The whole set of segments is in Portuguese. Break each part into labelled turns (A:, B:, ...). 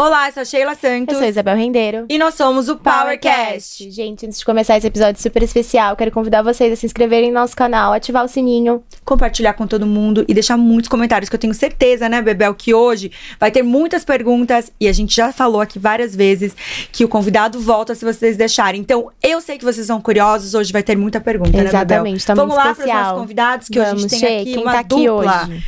A: Olá, eu sou a Sheila Santos.
B: Eu sou a Isabel Rendeiro.
A: E nós somos o PowerCast.
B: Gente, antes de começar esse episódio super especial, quero convidar vocês a se inscreverem no nosso canal, ativar o sininho,
A: compartilhar com todo mundo e deixar muitos comentários, que eu tenho certeza, né, Bebel, que hoje vai ter muitas perguntas e a gente já falou aqui várias vezes que o convidado volta se vocês deixarem. Então, eu sei que vocês são curiosos, hoje vai ter muita pergunta,
B: Exatamente,
A: né, Bebel?
B: Exatamente, tá
A: Vamos lá
B: especial.
A: para os nossos convidados, que
B: Vamos,
A: hoje a gente tem aqui
B: quem
A: uma
B: tá aqui
A: dupla.
B: hoje?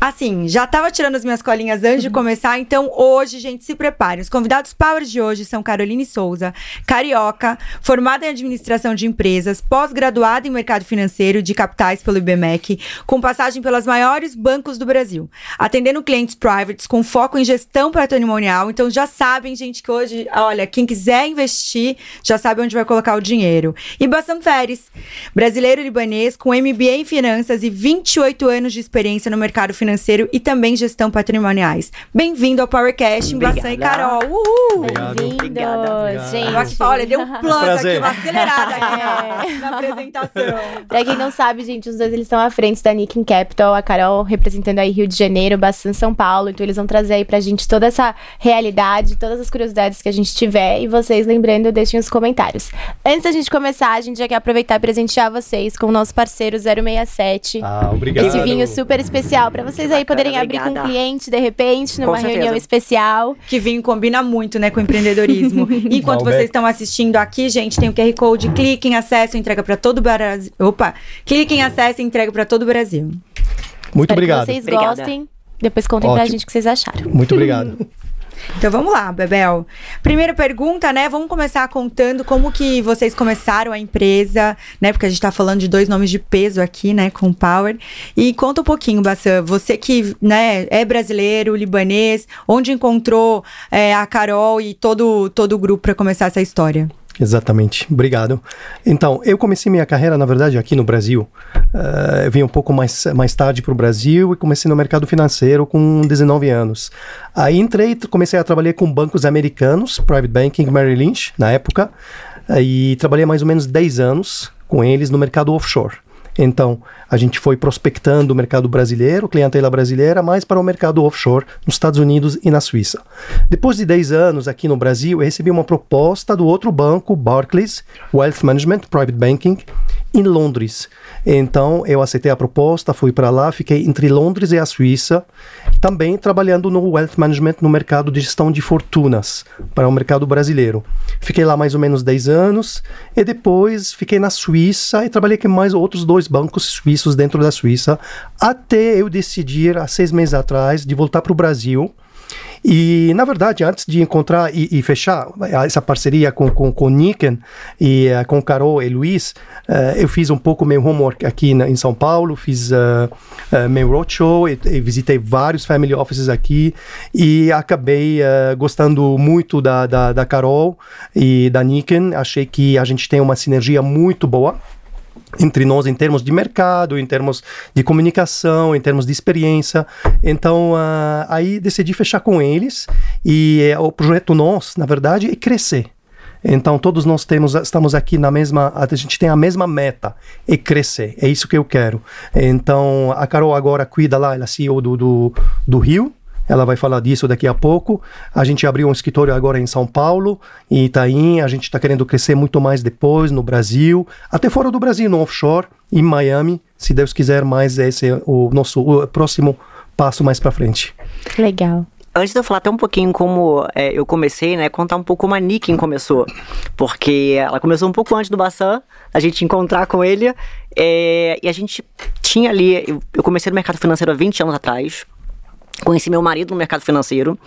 A: Assim, já tava tirando as minhas colinhas antes de começar, então hoje, gente, se preparem. Os convidados Power de hoje são Caroline Souza, carioca, formada em administração de empresas, pós-graduada em mercado financeiro de capitais pelo IBMEC, com passagem pelos maiores bancos do Brasil, atendendo clientes privates com foco em gestão patrimonial. Então já sabem, gente, que hoje, olha, quem quiser investir já sabe onde vai colocar o dinheiro. E Bassam Feres, brasileiro libanês com MBA em finanças e 28 anos de experiência no mercado financeiro e também gestão patrimoniais. Bem-vindo ao PowerCast, Bassan e Carol. Uhul!
B: Bem-vindos, gente.
A: Eu aqui, olha, deu um plus
C: Prazer.
A: aqui, uma acelerada
B: É.
A: aqui na, na apresentação.
B: Pra quem não sabe, gente, os dois eles estão à frente da Nick Capital, a Carol representando aí Rio de Janeiro, Bassan São Paulo. Então eles vão trazer aí pra gente toda essa realidade, todas as curiosidades que a gente tiver. E vocês, lembrando, deixem os comentários. Antes da gente começar, a gente já quer aproveitar e presentear vocês com o nosso parceiro 067.
C: Ah, obrigado.
B: Esse vinho super especial pra vocês aí poderem abrir com um
D: obrigada.
B: cliente de repente, numa reunião especial.
A: Que vinho combina muito, né, com empreendedorismo. Enquanto
C: Malbec.
A: vocês estão assistindo aqui, gente, tem o QR Code, cliquem, acesso, entrega pra todo o Brasil. Opa! Cliquem, acesso e entrega pra todo o Brasil.
C: Muito
B: Espero
C: obrigado.
B: que vocês
D: Obrigada.
B: gostem. Depois contem pra
C: Ótimo.
B: gente o que vocês acharam.
C: Muito obrigado.
A: Então vamos lá, Bebel. Primeira pergunta, né? Vamos começar contando como que vocês começaram a empresa, né? Porque a gente tá falando de dois nomes de peso aqui, né? Com Power. E conta um pouquinho, Bassan. Você que né, é brasileiro, libanês, onde encontrou é, a Carol e todo, todo o grupo para começar essa história?
C: Exatamente, obrigado. Então, eu comecei minha carreira, na verdade, aqui no Brasil. Eh, eu vim um pouco mais, mais tarde para o Brasil e comecei no mercado financeiro com 19 anos. Aí entrei, comecei a trabalhar com bancos americanos, Private Banking, Merrill Lynch, na época, e trabalhei mais ou menos 10 anos com eles no mercado offshore. Então, a gente foi prospectando o mercado brasileiro, clientela brasileira, mais para o mercado offshore nos Estados Unidos e na Suíça. Depois de 10 anos aqui no Brasil, eu recebi uma proposta do outro banco, Barclays, Wealth Management, Private Banking, em Londres. Então, eu aceitei a proposta, fui para lá, fiquei entre Londres e a Suíça, também trabalhando no Wealth Management no mercado de gestão de fortunas para o mercado brasileiro. Fiquei lá mais ou menos 10 anos e depois fiquei na Suíça e trabalhei com mais outros dois bancos suíços dentro da Suíça, até eu decidir, há seis meses atrás, de voltar para o Brasil. E, na verdade, antes de encontrar e, e fechar essa parceria com, com, com Niken e eh, com Carol e Luiz, eh, eu fiz um pouco meu homework aqui na- em São Paulo, fiz eh, meu roadshow e, e visitei vários family offices aqui e acabei gostando muito da, da, da Carol e da Niken. Achei que a gente tem uma sinergia muito boa entre nós em termos de mercado, em termos de comunicação, em termos de experiência. Então, ah, aí decidi fechar com eles e eh, o projeto nós, na verdade, é crescer. Então, todos nós temos, estamos aqui na mesma, a gente tem a mesma meta, é crescer, é isso que eu quero. Então, a Carol agora cuida lá, ela é CEO do, do, do Rio, ela vai falar disso daqui a pouco. A gente abriu um escritório agora em São Paulo, em Itaim. A gente está querendo crescer muito mais depois no Brasil, até fora do Brasil, no offshore, em Miami. Se Deus quiser, mais esse é o nosso o próximo passo mais para frente.
B: Legal.
D: Antes de eu falar até um pouquinho como é, eu comecei, né, contar um pouco como a Nikin começou. Porque ela começou um pouco antes do Bassan, a gente encontrar com ele. é, e a gente tinha ali. Eu, eu comecei no mercado financeiro há 20 anos atrás. Conheci meu marido no mercado financeiro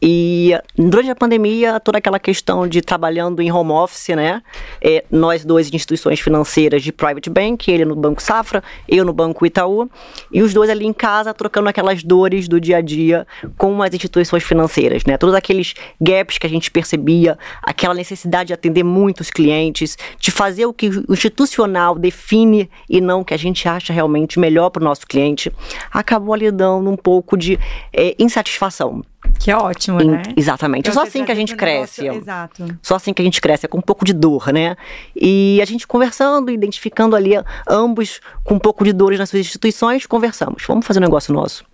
D: e durante a pandemia, toda aquela questão de trabalhando em home office, né? É, nós duas instituições financeiras de private bank, ele no Banco Safra, eu no Banco Itaú, e os dois ali em casa trocando aquelas dores do dia a dia com as instituições financeiras, né? Todos aqueles gaps que a gente percebia, aquela necessidade de atender muitos clientes, de fazer o que o institucional define e não o que a gente acha realmente melhor para o nosso cliente, acabou ali dando um pouco de é, insatisfação.
A: Que é ótimo,
D: Em-
A: né?
D: Exatamente.
A: Pra
D: Só assim que a
A: trazer
D: gente
A: pro negócio-
D: cresce.
A: Exato.
D: Só assim que a gente cresce, é com um pouco de dor, né? E a gente conversando, identificando ali ambos com um pouco de dores nas suas instituições, conversamos. Vamos fazer um negócio nosso.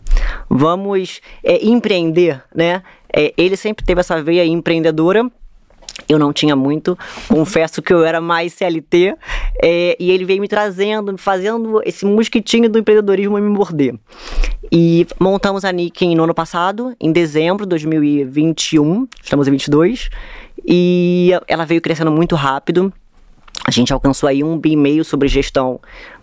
D: Vamos é, empreender, né? É, ele sempre teve essa veia empreendedora. Eu não tinha muito, confesso que eu era mais CLT, é, e ele veio me trazendo, fazendo esse mosquitinho do empreendedorismo me morder. E montamos a Nikin no ano passado, em dezembro de 2021, estamos em 22, e ela veio crescendo muito rápido. A gente alcançou aí um bi e meio sobre gestão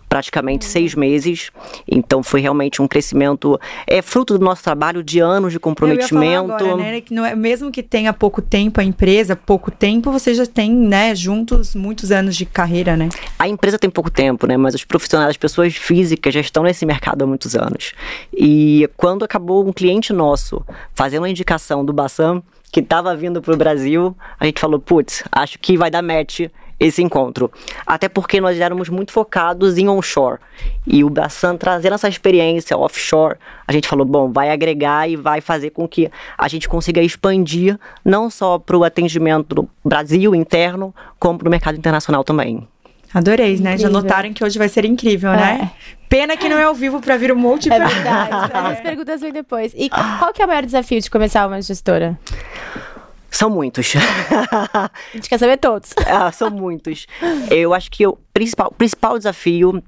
D: praticamente seis meses, então foi realmente um crescimento, é fruto do nosso trabalho de anos de comprometimento.
A: agora, né, que não é, mesmo que tenha pouco tempo a empresa, pouco tempo, você já tem, né, juntos muitos anos de carreira, né?
D: A empresa tem pouco tempo, né? Mas os profissionais, as pessoas físicas já estão nesse mercado há muitos anos. E quando acabou um cliente nosso fazendo a indicação do Bassam, que estava vindo para o Brasil, a gente falou, putz, acho que vai dar match esse encontro. Até porque nós éramos muito focados em onshore. E o Bassam trazendo essa experiência offshore, a gente falou, bom, vai agregar e vai fazer com que a gente consiga expandir não só para o atendimento do Brasil interno, como para o mercado internacional também.
A: Adorei, né? Já
B: Incrível.
A: notaram que hoje vai ser incrível, né? Pena que não é ao vivo pra vir um monte de
B: É
A: perguntas.
B: verdade. Essas perguntas vêm depois. E qual que é o maior desafio de começar uma gestora?
D: São muitos.
B: A gente quer saber todos.
D: Ah, são muitos. Eu acho que o principal, principal desafio,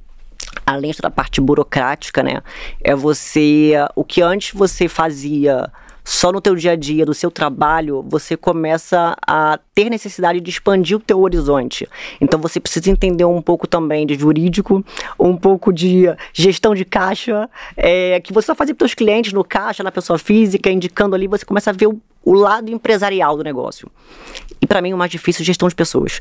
D: além da parte burocrática, né, é você, o que antes você fazia só no teu dia a dia, do seu trabalho, você começa a ter necessidade de expandir o teu horizonte. Então você precisa entender um pouco também de jurídico, um pouco de gestão de caixa, é, que você vai fazer para os clientes no caixa, na pessoa física, indicando ali, você começa a ver o, o lado empresarial do negócio. E para mim o mais difícil é gestão de pessoas.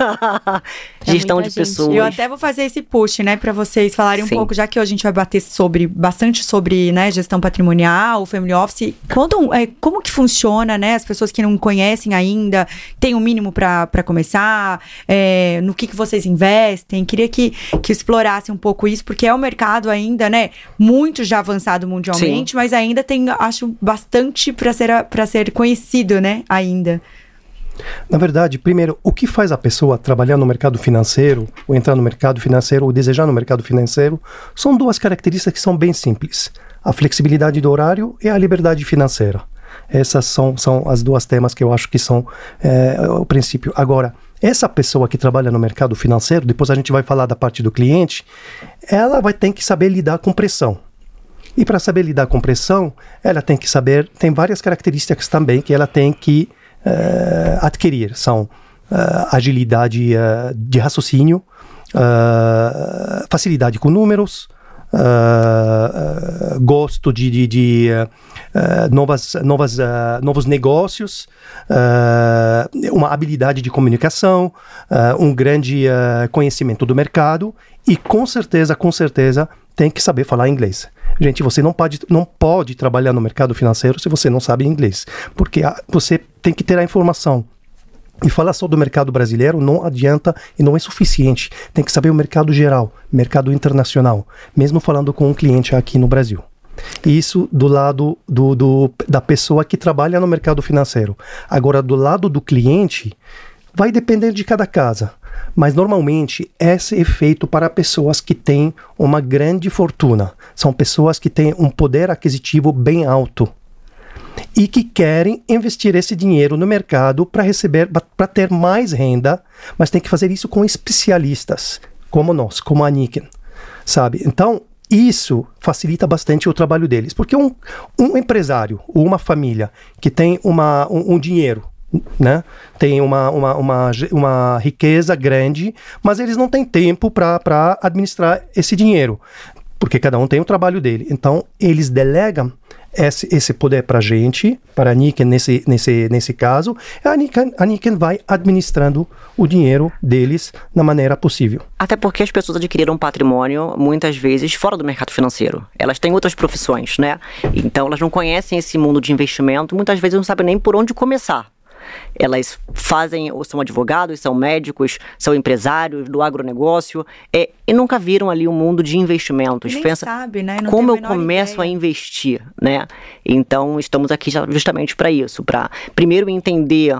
D: gestão
B: muita
D: de
B: gente.
D: pessoas.
A: Eu até vou fazer esse push, né, pra vocês falarem um
D: Sim.
A: pouco, já que hoje a gente vai bater sobre bastante sobre, né, gestão patrimonial, family office. Contam é, como que funciona, né, as pessoas que não conhecem ainda, tem um mínimo pra começar, é, no que que vocês investem. Queria que que explorasse um pouco isso, porque é um mercado ainda, né, muito já avançado mundialmente, mas ainda tem, acho, bastante pra ser para ser conhecido, né, ainda.
C: Na verdade, primeiro, o que faz a pessoa trabalhar no mercado financeiro, ou entrar no mercado financeiro, ou desejar no mercado financeiro, são duas características que são bem simples: a flexibilidade do horário e a liberdade financeira. Essas são, são as duas temas que eu acho que são é, o princípio. Agora, essa pessoa que trabalha no mercado financeiro, depois a gente vai falar da parte do cliente, ela vai ter que saber lidar com pressão. E para saber lidar com pressão, ela tem que saber, tem várias características também que ela tem que adquirir. São eh, agilidade eh, de raciocínio, eh, facilidade com números, eh, eh, gosto de, de, de, eh, eh, novas, novas, eh, novos negócios, eh, uma habilidade de comunicação, eh, um grande eh, conhecimento do mercado e com certeza, com certeza, tem que saber falar inglês. Gente, você não pode, não pode trabalhar no mercado financeiro se você não sabe inglês, porque a- você tem que ter a informação. E falar só do mercado brasileiro não adianta e não é suficiente. Tem que saber o mercado geral, mercado internacional, mesmo falando com um cliente aqui no Brasil. Isso do lado do, do- da pessoa que trabalha no mercado financeiro. Agora, do lado do cliente, vai depender de cada casa. Mas normalmente esse é feito para pessoas que têm uma grande fortuna. São pessoas que têm um poder aquisitivo bem alto e que querem investir esse dinheiro no mercado para receber, para ter mais renda, mas tem que fazer isso com especialistas, como nós, como a Niken, sabe? Então, isso facilita bastante o trabalho deles, porque um, um empresário ou uma família que tem uma, um, um dinheiro, né? Tem uma, uma, uma, uma riqueza grande, mas eles não têm tempo para administrar esse dinheiro, porque cada um tem o trabalho dele. Então, eles delegam esse, esse poder para a gente, para a Niken nesse, nesse, nesse caso, a Niken, a Niken vai administrando o dinheiro deles da maneira possível.
D: Até porque as pessoas adquiriram patrimônio muitas vezes fora do mercado financeiro. Elas têm outras profissões, né? Então elas não conhecem esse mundo de investimento, muitas vezes não sabem nem por onde começar. Elas fazem, ou são advogados, são médicos, são empresários do agronegócio é, e nunca viram ali o um mundo de investimentos.
A: Nem
D: Pensa,
A: sabe, né? Não
D: como eu
A: a
D: começo a
A: ideia.
D: investir, né? Então, estamos aqui justamente para isso, para primeiro entender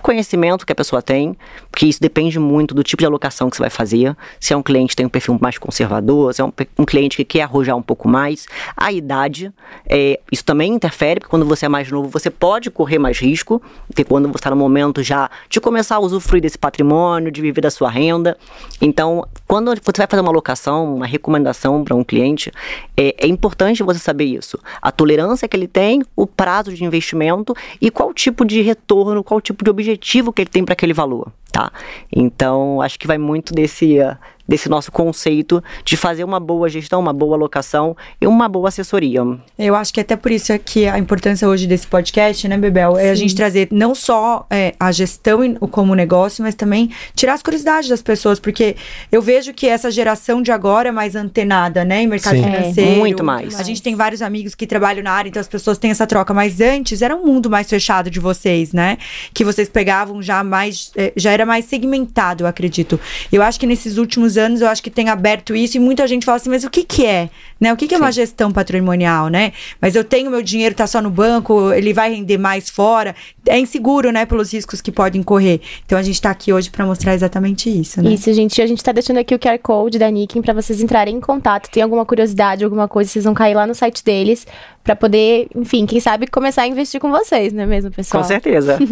D: conhecimento que a pessoa tem, porque isso depende muito do tipo de alocação que você vai fazer. Se é um cliente que tem um perfil mais conservador, se é um, um cliente que quer arrojar um pouco mais, a idade, é, isso também interfere, porque quando você é mais novo, você pode correr mais risco, porque quando você está no momento já de começar a usufruir desse patrimônio, de viver da sua renda. Então, quando você vai fazer uma alocação, uma recomendação para um cliente, é, é importante você saber isso. A tolerância que ele tem, o prazo de investimento e qual tipo de retorno, qual tipo de objetivo que ele tem para aquele valor, tá? Então, acho que vai muito desse, uh, desse nosso conceito de fazer uma boa gestão, uma boa alocação e uma boa assessoria.
A: Eu acho que até por isso é que a importância hoje desse podcast, né, Bebel, é a gente trazer não só é, a gestão como negócio, mas também tirar as curiosidades das pessoas, porque eu vejo que essa geração de agora é mais antenada, né, em mercado
C: Sim.
A: financeiro.
D: É, muito mais.
A: A gente tem vários amigos que trabalham na área, então as pessoas têm essa troca, mas antes era um mundo mais fechado de vocês, né? Que vocês pegavam já mais, eh, já era mais segmentado, eu acredito. Eu acho que nesses últimos anos, eu acho que tem aberto isso e muita gente fala assim, mas o que que é? Né? O que que é uma gestão patrimonial, né? Mas eu tenho meu dinheiro, tá só no banco, ele vai render mais fora. É inseguro, né, pelos riscos que podem correr. Então a gente tá aqui hoje pra mostrar exatamente isso, né?
B: Isso, gente. A gente tá deixando aqui o QR Code da Nikin pra vocês entrarem em contato. Tem alguma curiosidade, alguma coisa, vocês vão cair lá no site deles pra poder, enfim, quem sabe começar a investir com vocês, não é mesmo, pessoal?
D: Com certeza.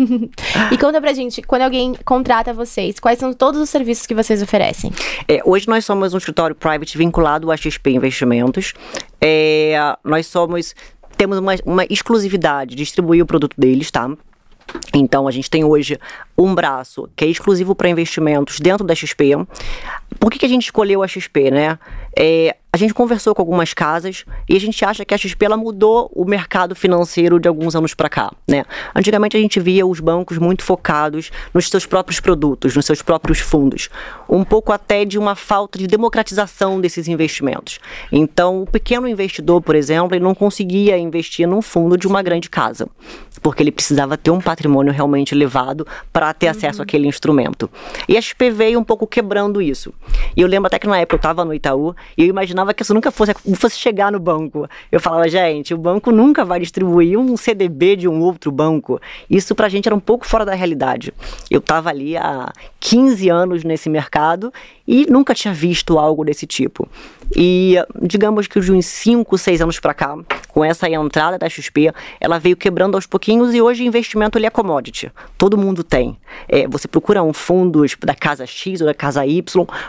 B: E conta pra gente, quando alguém contrata vocês, quais são todos os serviços que vocês oferecem?
D: É, hoje nós somos um escritório private vinculado à XP Investimentos. É, nós somos temos uma, uma exclusividade de distribuir o produto deles, tá? Então a gente tem hoje um braço que é exclusivo para investimentos dentro da XP. Por que, que a gente escolheu a XP, né? É, a gente conversou com algumas casas e a gente acha que a XP ela mudou o mercado financeiro de alguns anos para cá, né? Antigamente a gente via os bancos muito focados nos seus próprios produtos, nos seus próprios fundos, um pouco até de uma falta de democratização desses investimentos. Então, o pequeno investidor, por exemplo, ele não conseguia investir num fundo de uma grande casa, porque ele precisava ter um patrimônio realmente elevado para ter acesso àquele instrumento. E a XP veio um pouco quebrando isso. E eu lembro até que na época eu estava no Itaú e eu imaginava que isso nunca fosse, fosse chegar no banco. Eu falava, gente, o banco nunca vai distribuir um CDB de um outro banco. Isso pra gente era um pouco fora da realidade. Eu estava ali há 15 anos nesse mercado e nunca tinha visto algo desse tipo. E digamos que de uns 5, 6 anos para cá, com essa entrada da XP, ela veio quebrando aos pouquinhos e hoje investimento ele é commodity. Todo mundo tem. É, você procura um fundo da casa X ou da casa Y,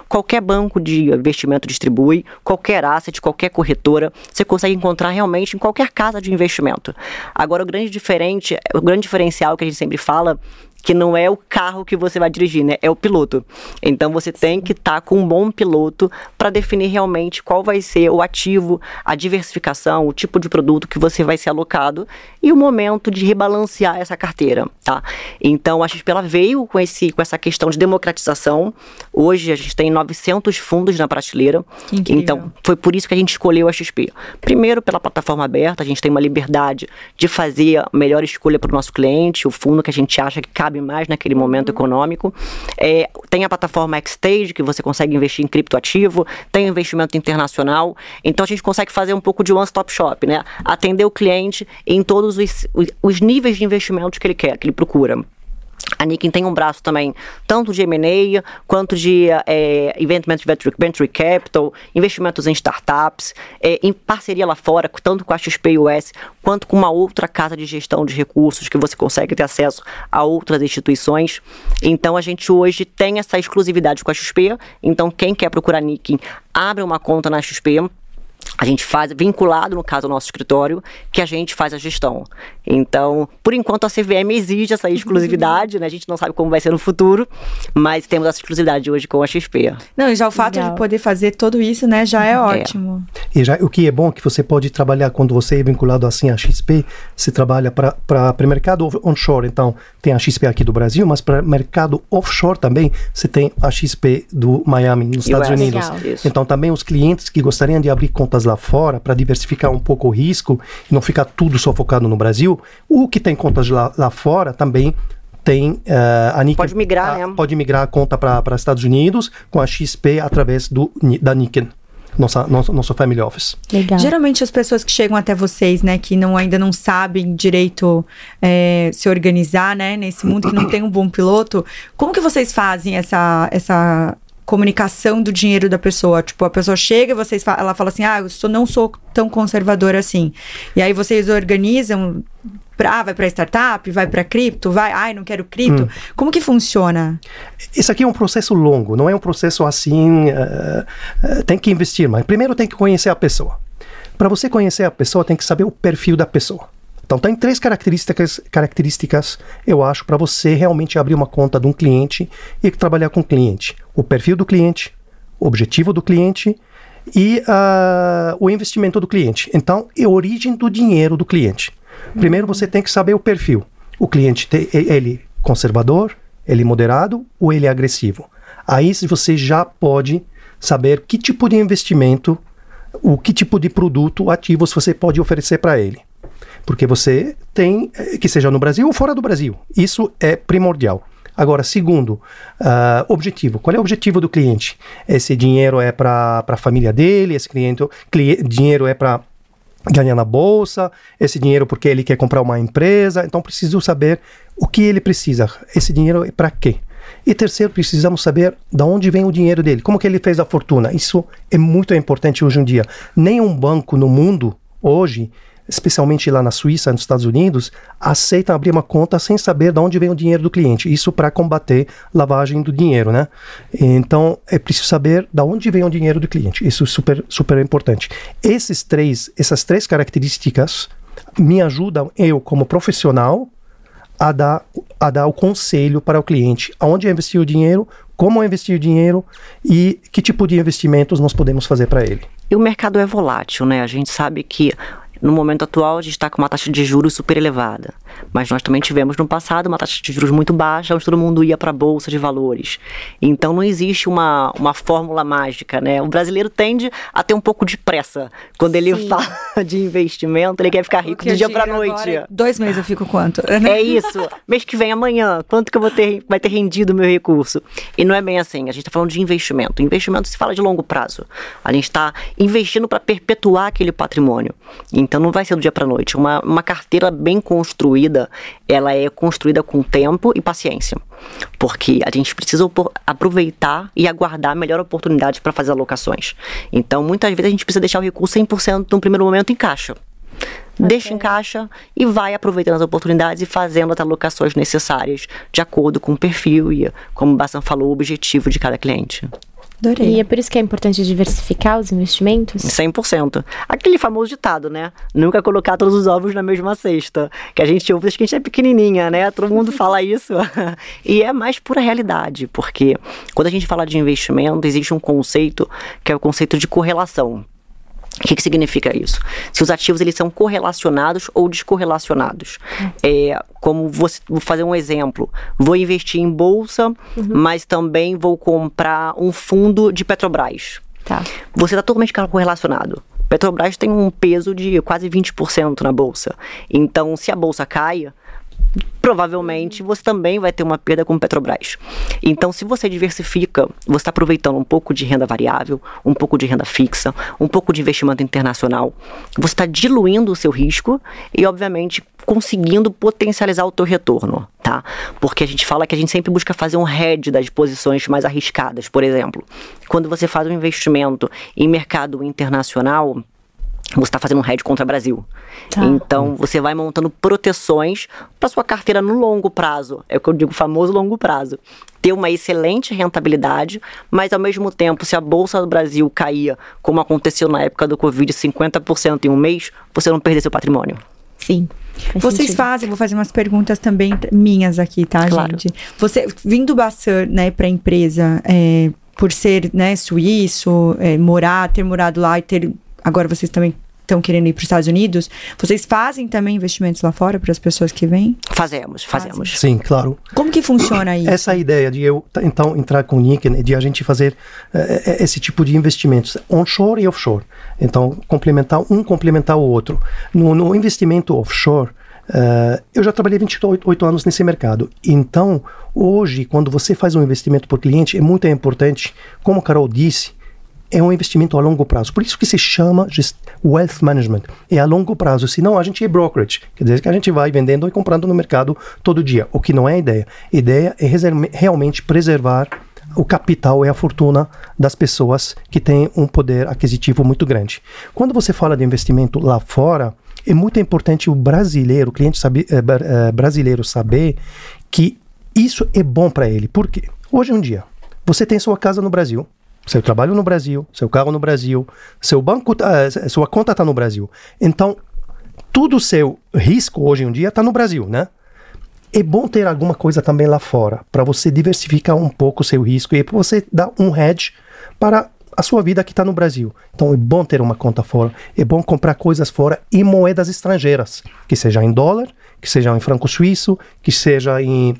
D: qualquer banco de investimento distribui, qualquer asset, qualquer corretora, você consegue encontrar realmente em qualquer casa de investimento. Agora o grande diferente, o grande diferencial que a gente sempre fala que não é o carro que você vai dirigir, né? É o piloto. Então você tem que estar com um bom piloto para definir realmente qual vai ser o ativo, a diversificação, o tipo de produto que você vai ser alocado e o momento de rebalancear essa carteira, tá? Então a XP ela veio com esse com essa questão de democratização. Hoje a gente tem 900 fundos na prateleira. Então foi por isso que a gente escolheu a XP. Primeiro pela plataforma aberta, a gente tem uma liberdade de fazer a melhor escolha para o nosso cliente, o fundo que a gente acha que cabe mais naquele momento econômico. É, tem a plataforma Xstage, que você consegue investir em criptoativo, tem investimento internacional. Então a gente consegue fazer um pouco de one-stop shop, né? Atender o cliente em todos os, os, os níveis de investimentos que ele quer, que ele procura. A Nikin tem um braço também, tanto de M&A, quanto de é, investimento de venture, venture capital, investimentos em startups, é, em parceria lá fora, tanto com a XP US, quanto com uma outra casa de gestão de recursos, que você consegue ter acesso a outras instituições. Então, a gente hoje tem essa exclusividade com a XP. Então, quem quer procurar Nikin, abre uma conta na XP, a gente faz, vinculado no caso ao nosso escritório, que a gente faz a gestão. Então, por enquanto a CVM exige essa exclusividade, né? A gente não sabe como vai ser no futuro, mas temos essa exclusividade hoje com a XP.
A: Não, e já o fato
B: Legal.
A: de poder fazer tudo isso, né, já é ótimo.
C: E já, o que é bom é que você pode trabalhar quando você é vinculado assim à XP, você trabalha para mercado onshore, então tem a XP aqui do Brasil, mas para mercado offshore também você tem a XP do Miami, nos Estados
D: US.
C: Unidos.
B: Legal.
C: Então também os clientes que gostariam de abrir contas lá fora para diversificar um pouco o risco e não ficar tudo só focado no Brasil, o que tem contas lá, lá fora também tem uh, a Niken.
D: Pode migrar,
C: a,
D: né?
C: Pode migrar a conta para Estados Unidos com a XP através do, da Niken. Nossa, nosso, nosso family office.
B: Legal.
A: Geralmente as pessoas que chegam até vocês, né, que não, ainda não sabem direito é, se organizar, né, nesse mundo que não tem um bom piloto, como que vocês fazem essa, essa comunicação do dinheiro da pessoa. Tipo, a pessoa chega e vocês ela fala assim: "Ah, eu sou, não sou tão conservadora assim". E aí vocês organizam pra, ah, vai para startup, vai para cripto, vai, ai, não quero cripto. Hum. Como que funciona?
C: Isso aqui é um processo longo, não é um processo assim, uh, uh, tem que investir, mas primeiro tem que conhecer a pessoa. Para você conhecer a pessoa, tem que saber o perfil da pessoa. Então, tem três características, características eu acho, para você realmente abrir uma conta de um cliente e trabalhar com o cliente: o perfil do cliente, o objetivo do cliente e uh, o investimento do cliente. Então, é a origem do dinheiro do cliente. Primeiro, você tem que saber o perfil. O cliente, ele conservador, ele moderado ou ele agressivo. Aí você já pode saber que tipo de investimento, o que tipo de produto, ativos você pode oferecer para ele porque você tem, eh, que seja no Brasil ou fora do Brasil. Isso é primordial. Agora, segundo, uh, objetivo. Qual é o objetivo do cliente? Esse dinheiro é para a família dele, esse cliente, dinheiro é para ganhar na bolsa, esse dinheiro porque ele quer comprar uma empresa. Então, preciso saber o que ele precisa. Esse dinheiro é para quê? E terceiro, precisamos saber de onde vem o dinheiro dele, como que ele fez a fortuna. Isso é muito importante hoje em dia. Nenhum banco no mundo hoje especialmente lá na Suíça, nos Estados Unidos, aceitam abrir uma conta sem saber de onde vem o dinheiro do cliente. Isso para combater lavagem do dinheiro, né? Então é preciso saber de onde vem o dinheiro do cliente. Isso é super super importante. Esses três, essas três características me ajudam eu como profissional a dar, a dar o conselho para o cliente, aonde investir o dinheiro, como investir o dinheiro e que tipo de investimentos nós podemos fazer para ele.
D: E o mercado é volátil, né? A gente sabe que no momento atual, a gente está com uma taxa de juros super elevada. Mas nós também tivemos no passado uma taxa de juros muito baixa, onde todo mundo ia para a bolsa de valores. Então não existe uma, uma fórmula mágica, né? O brasileiro tende a ter um pouco de pressa. Quando ele Sim. fala de investimento, ele quer ficar rico de dia para noite. Agora,
A: dois meses eu fico quanto?
D: É isso. Mês que vem, amanhã, quanto que eu vou ter, vai ter rendido o meu recurso? E não é bem assim. A gente está falando de investimento. Investimento se fala de longo prazo. A gente está investindo para perpetuar aquele patrimônio. Então, então não vai ser do dia para noite. Uma, uma carteira bem construída, ela é construída com tempo e paciência. Porque a gente precisa aproveitar e aguardar a melhor oportunidade para fazer alocações. Então, muitas vezes a gente precisa deixar o recurso 100% no primeiro momento em caixa. Okay. Deixa em caixa e vai aproveitando as oportunidades e fazendo as alocações necessárias de acordo com o perfil e, como o Bassan falou, o objetivo de cada cliente.
B: Adorei. E é por isso que é importante diversificar os investimentos?
D: 100%. Aquele famoso ditado, né? Nunca colocar todos os ovos na mesma cesta. Que a gente ouve desde que a gente é pequenininha, né? Todo mundo fala isso. e é mais pura realidade, porque quando a gente fala de investimento, existe um conceito que é o conceito de correlação. O que, que, significa isso? Se os ativos eles são correlacionados ou descorrelacionados. É, como vou, vou, fazer um exemplo. Vou investir em bolsa, uhum. mas também vou comprar um fundo de Petrobras.
B: Tá.
D: Você está totalmente correlacionado. Petrobras tem um peso de quase 20% na bolsa. Então, se a bolsa cai, provavelmente você também vai ter uma perda com Petrobras. Então, se você diversifica, você está aproveitando um pouco de renda variável, um pouco de renda fixa, um pouco de investimento internacional, você está diluindo o seu risco e, obviamente, conseguindo potencializar o teu retorno, tá? Porque a gente fala que a gente sempre busca fazer um hedge das posições mais arriscadas, por exemplo. Quando você faz um investimento em mercado internacional, você está fazendo um hedge contra o Brasil. Tá. Então, você vai montando proteções para sua carteira no longo prazo. É o que eu digo, famoso longo prazo. Ter uma excelente rentabilidade, mas ao mesmo tempo, se a Bolsa do Brasil caía, como aconteceu na época do Covid, 50% em um mês, você não perder seu patrimônio.
B: Sim.
A: Vocês sentido. fazem, vou fazer umas perguntas também minhas aqui, tá, claro. gente? Você, vindo Bassan, né, para a empresa, é, por ser, né, suíço, é, morar, ter morado lá e ter agora vocês também estão querendo ir para os Estados Unidos, vocês fazem também investimentos lá fora para as pessoas que vêm?
D: Fazemos, fazemos.
C: Sim, claro.
A: Como que funciona isso?
C: Essa ideia de eu então entrar com o Nick, de a gente fazer uh, esse tipo de investimentos onshore e offshore. Então, complementar um complementar o outro. No, no investimento offshore, Uh, eu já trabalhei 28 anos nesse mercado. Então, hoje, quando você faz um investimento por cliente, é muito importante, como a Carol disse, é um investimento a longo prazo. Por isso que se chama wealth management. É a longo prazo. Senão a gente é brokerage. Quer dizer que a gente vai vendendo e comprando no mercado todo dia. O que não é a ideia. A ideia é realmente preservar o capital e a fortuna das pessoas que têm um poder aquisitivo muito grande. Quando você fala de investimento lá fora, é muito importante o brasileiro, o cliente sabe, é, é, brasileiro saber que isso é bom para ele. Por quê? Hoje em dia, você tem sua casa no Brasil, seu trabalho no Brasil, seu carro no Brasil, seu banco, uh, sua conta está no Brasil. Então, tudo seu risco hoje em dia está no Brasil, né? É bom ter alguma coisa também lá fora, para você diversificar um pouco o seu risco e para você dar um hedge para a sua vida que está no Brasil. Então é bom ter uma conta fora, é bom comprar coisas fora em moedas estrangeiras, que seja em dólar, que seja em franco suíço, que seja em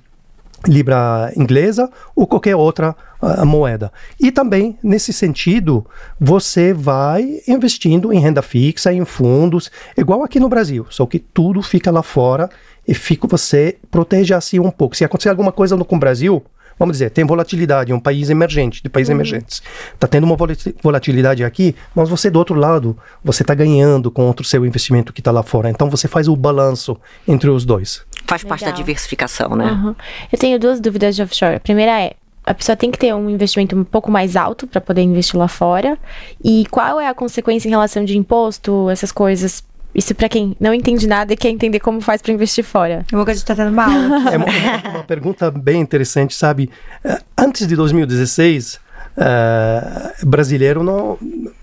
C: libra inglesa ou qualquer outra uh, moeda. E também, nesse sentido, você vai investindo em renda fixa, em fundos, igual aqui no Brasil, só que tudo fica lá fora e fica, você protege assim um pouco. Se acontecer alguma coisa no, com o Brasil, vamos dizer, tem volatilidade, é um país emergente, de países uhum. emergentes. Está tendo uma volatilidade aqui, mas você do outro lado, você está ganhando com outro seu investimento que está lá fora. Então você faz o balanço entre os dois.
D: Faz Legal. parte da diversificação, né? Uhum.
B: Eu tenho duas dúvidas de offshore. A primeira é, a pessoa tem que ter um investimento um pouco mais alto para poder investir lá fora? E qual é a consequência em relação de imposto, essas coisas isso para quem não entende nada e quer entender como faz para investir fora.
A: Eu vou que a gente tá tendo mal.
C: É uma, uma, pergunta bem interessante, sabe? Eh, antes de 2016, uh, brasileiro não,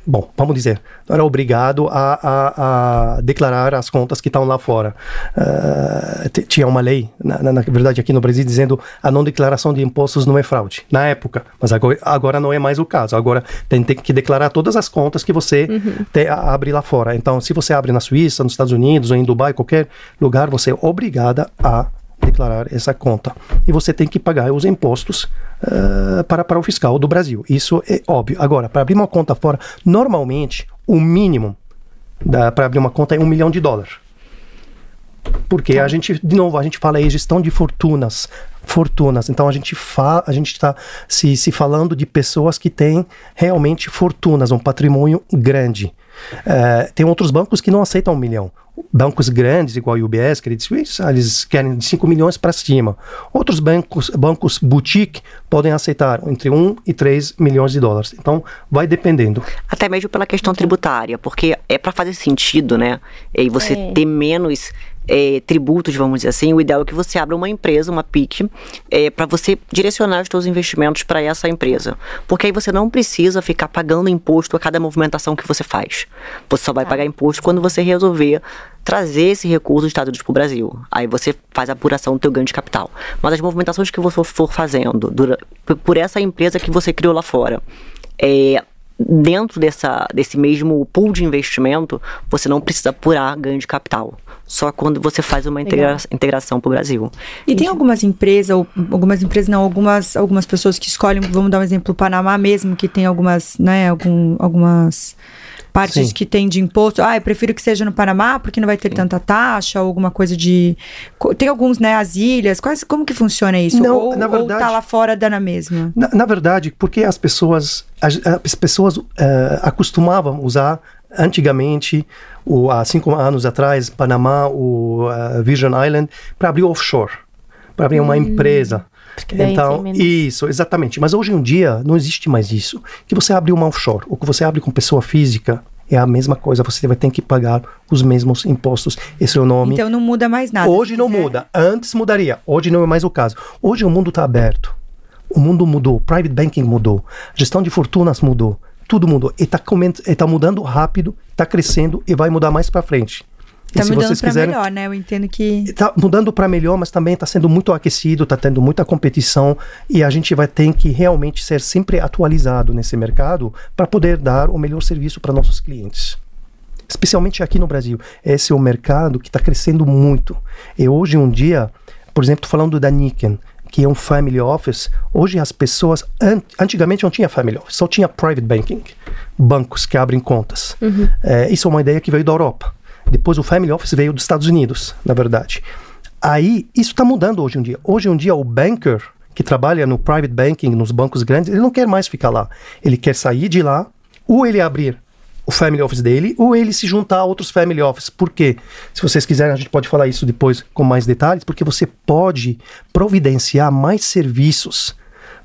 C: bom, vamos dizer, não era obrigado a, a, a declarar as contas que estão lá fora. Uh, tinha uma lei, na, na, na, verdade, aqui no Brasil, dizendo a não declaração de impostos não é fraude, na época, mas agora, agora não é mais o caso. Agora tem, tem que declarar todas as contas que você uhum. te, abre lá fora. Então, se você abre na Suíça, nos Estados Unidos ou em Dubai, qualquer lugar, você é obrigada a declarar essa conta. E você tem que pagar os impostos uh, para, para o fiscal do Brasil. Isso é óbvio. Agora, para abrir uma conta fora, normalmente, o mínimo para abrir uma conta é um milhão de dólares. Porque a gente, de novo, a gente fala aí gestão de fortunas, fortunas. Então a gente fa a gente está se, se falando de pessoas que têm realmente fortunas, um patrimônio grande. Uh, tem outros bancos que não aceitam um milhão bancos grandes, igual o UBS, Credit Suisse, eles querem de 5 milhões para cima. Outros bancos, bancos boutique podem aceitar entre 1 e 3 milhões de dólares. Então, vai dependendo.
D: Até mesmo pela questão tributária, porque é para fazer sentido, né? E você é. ter menos é, tributos, vamos dizer assim, o ideal é que você abra uma empresa, uma PIC, é, para você direcionar os seus investimentos para essa empresa. Porque aí você não precisa ficar pagando imposto a cada movimentação que você faz. Você só vai tá. pagar imposto quando você resolver trazer esse recurso dos Estados Unidos para o Brasil. Aí você faz a apuração do teu ganho de capital. Mas as movimentações que você for fazendo por essa empresa que você criou lá fora, é, dentro dessa, desse mesmo pool de investimento, você não precisa apurar ganho de capital. Só quando você faz uma integra integração para o Brasil.
A: E tem algumas empresas, ou algumas empresas não, algumas, algumas pessoas que escolhem, vamos dar um exemplo, o Panamá mesmo, que tem algumas, né, algum, algumas partes Sim. que tem de imposto. Ah, eu prefiro que seja no Panamá porque não vai ter Sim. tanta taxa ou alguma coisa de. Tem alguns, né, as ilhas. Quais, como que funciona isso? Não, ou, na verdade, ou tá lá fora dá na mesma?
C: Na, na verdade, porque as pessoas, as, as pessoas uh, acostumavam usar antigamente, o, há cinco anos atrás, Panamá, o uh, Virgin Island, para abrir offshore, para abrir hum. uma empresa. Então, isso, exatamente. Mas hoje em dia não existe mais isso. Que você abre uma offshore, ou que você abre com pessoa física, é a mesma coisa, você vai ter que pagar os mesmos impostos. Esse é o nome.
A: Então não muda mais nada.
C: Hoje não muda. Antes mudaria. Hoje não é mais o caso. Hoje o mundo está aberto. O mundo mudou. O private banking mudou. A gestão de fortunas mudou. Tudo mudou. E está tá mudando rápido, está crescendo e vai mudar mais para frente.
A: Tá mudando para quiserem... melhor, né? Eu entendo que.
C: Está mudando para melhor, mas também está sendo muito aquecido, está tendo muita competição e a gente vai ter que realmente ser sempre atualizado nesse mercado para poder dar o melhor serviço para nossos clientes. Especialmente aqui no Brasil. Esse é um mercado que está crescendo muito. E hoje, um dia, por exemplo, falando da Niken, que é um family office, hoje as pessoas, an antigamente não tinha family office, só tinha private banking, bancos que abrem contas. Uhum. É, isso é uma ideia que veio da Europa Depois o family office veio dos Estados Unidos, na verdade. Aí isso está mudando hoje em dia. Hoje em dia o banker que trabalha no private banking, nos bancos grandes, ele não quer mais ficar lá. Ele quer sair de lá, ou ele abrir o family office dele, ou ele se juntar a outros family office. Por quê? Se vocês quiserem, a gente pode falar isso depois com mais detalhes, porque você pode providenciar mais serviços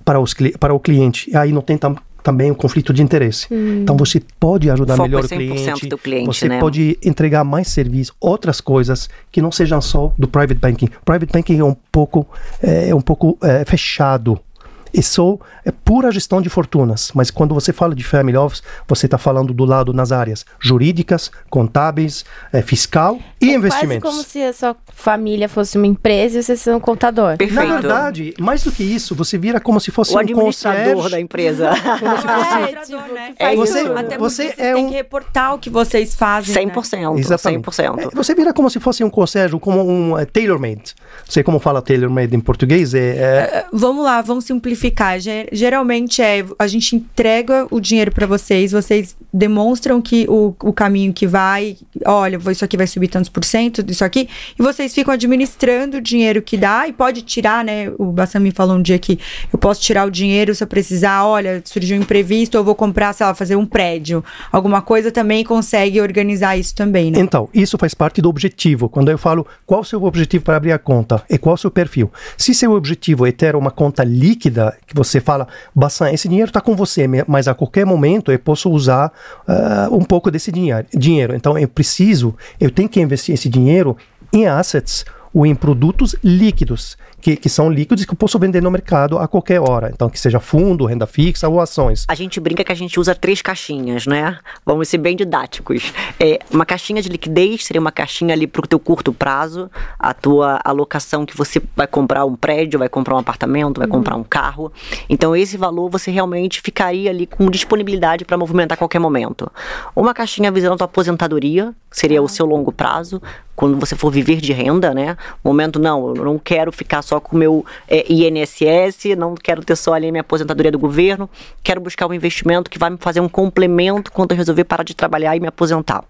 C: para, os, para o cliente. E aí não tem também o conflito de interesse. Hum. Então você pode ajudar
D: Foco
C: melhor
D: é
C: o cliente,
D: do cliente
C: você
D: né?
C: pode entregar mais serviço, outras coisas que não sejam só do private banking. Private banking é um pouco é, um pouco é, fechado isso é pura gestão de fortunas, mas quando você fala de family office, você está falando do lado nas áreas jurídicas, contábeis, é, fiscal e
B: é
C: investimentos.
B: Quase como se a sua família fosse uma empresa e você fosse um contador.
D: Perfeito.
C: Na verdade, mais do que isso, você vira como se fosse
D: o
C: um
D: administrador
C: concierge.
D: da empresa.
C: Como se fosse...
A: É, tipo, né?
D: É
C: você-
A: isso. Até
C: você
A: porque
C: é
A: têm
C: um-
A: que reportar o que vocês fazem. né?
D: 100%.
C: Exatamente.
D: 100%.
C: É, Você vira como se fosse um concierge, como um é, tailor-made. Não sei como fala tailor-made em português. É, é-
A: Vamos lá, vamos simplificar. Ge- Geralmente é a gente entrega o dinheiro para vocês, vocês demonstram que o, o caminho que vai, olha, isso aqui vai subir tantos por cento, isso aqui, e vocês ficam administrando o dinheiro que dá e pode tirar, né? O Bassam me falou um dia que eu posso tirar o dinheiro se eu precisar, olha, surgiu um imprevisto, eu vou comprar, sei lá, fazer um prédio. Alguma coisa também consegue organizar isso também, né?
C: Então, isso faz parte do objetivo. Quando eu falo qual o seu objetivo para abrir a conta e qual o seu perfil. Se seu objetivo é ter uma conta líquida, que você fala, Bassan, esse dinheiro está com você, mas a qualquer momento eu posso usar ah, um pouco desse dinheiro. Então, eu preciso, eu tenho que investir esse dinheiro em assets ou em produtos líquidos, que, que são líquidos que eu posso vender no mercado a qualquer hora. Então, que seja fundo, renda fixa ou ações.
D: A gente brinca que a gente usa três caixinhas, né? Vamos ser bem didáticos. É, uma caixinha de liquidez seria uma caixinha ali para o teu curto prazo, a tua alocação que você vai comprar um prédio, vai comprar um apartamento, vai comprar um carro. Então esse valor você realmente ficaria ali com disponibilidade para movimentar a qualquer momento. Uma caixinha visando a tua aposentadoria, seria o seu longo prazo, quando você for viver de renda, né? Momento, não, eu não quero ficar só com o meu é, INSS, não quero ter só ali a minha aposentadoria do governo, quero buscar um investimento que vai me fazer um complemento quando eu resolver parar de trabalhar e me aposentar.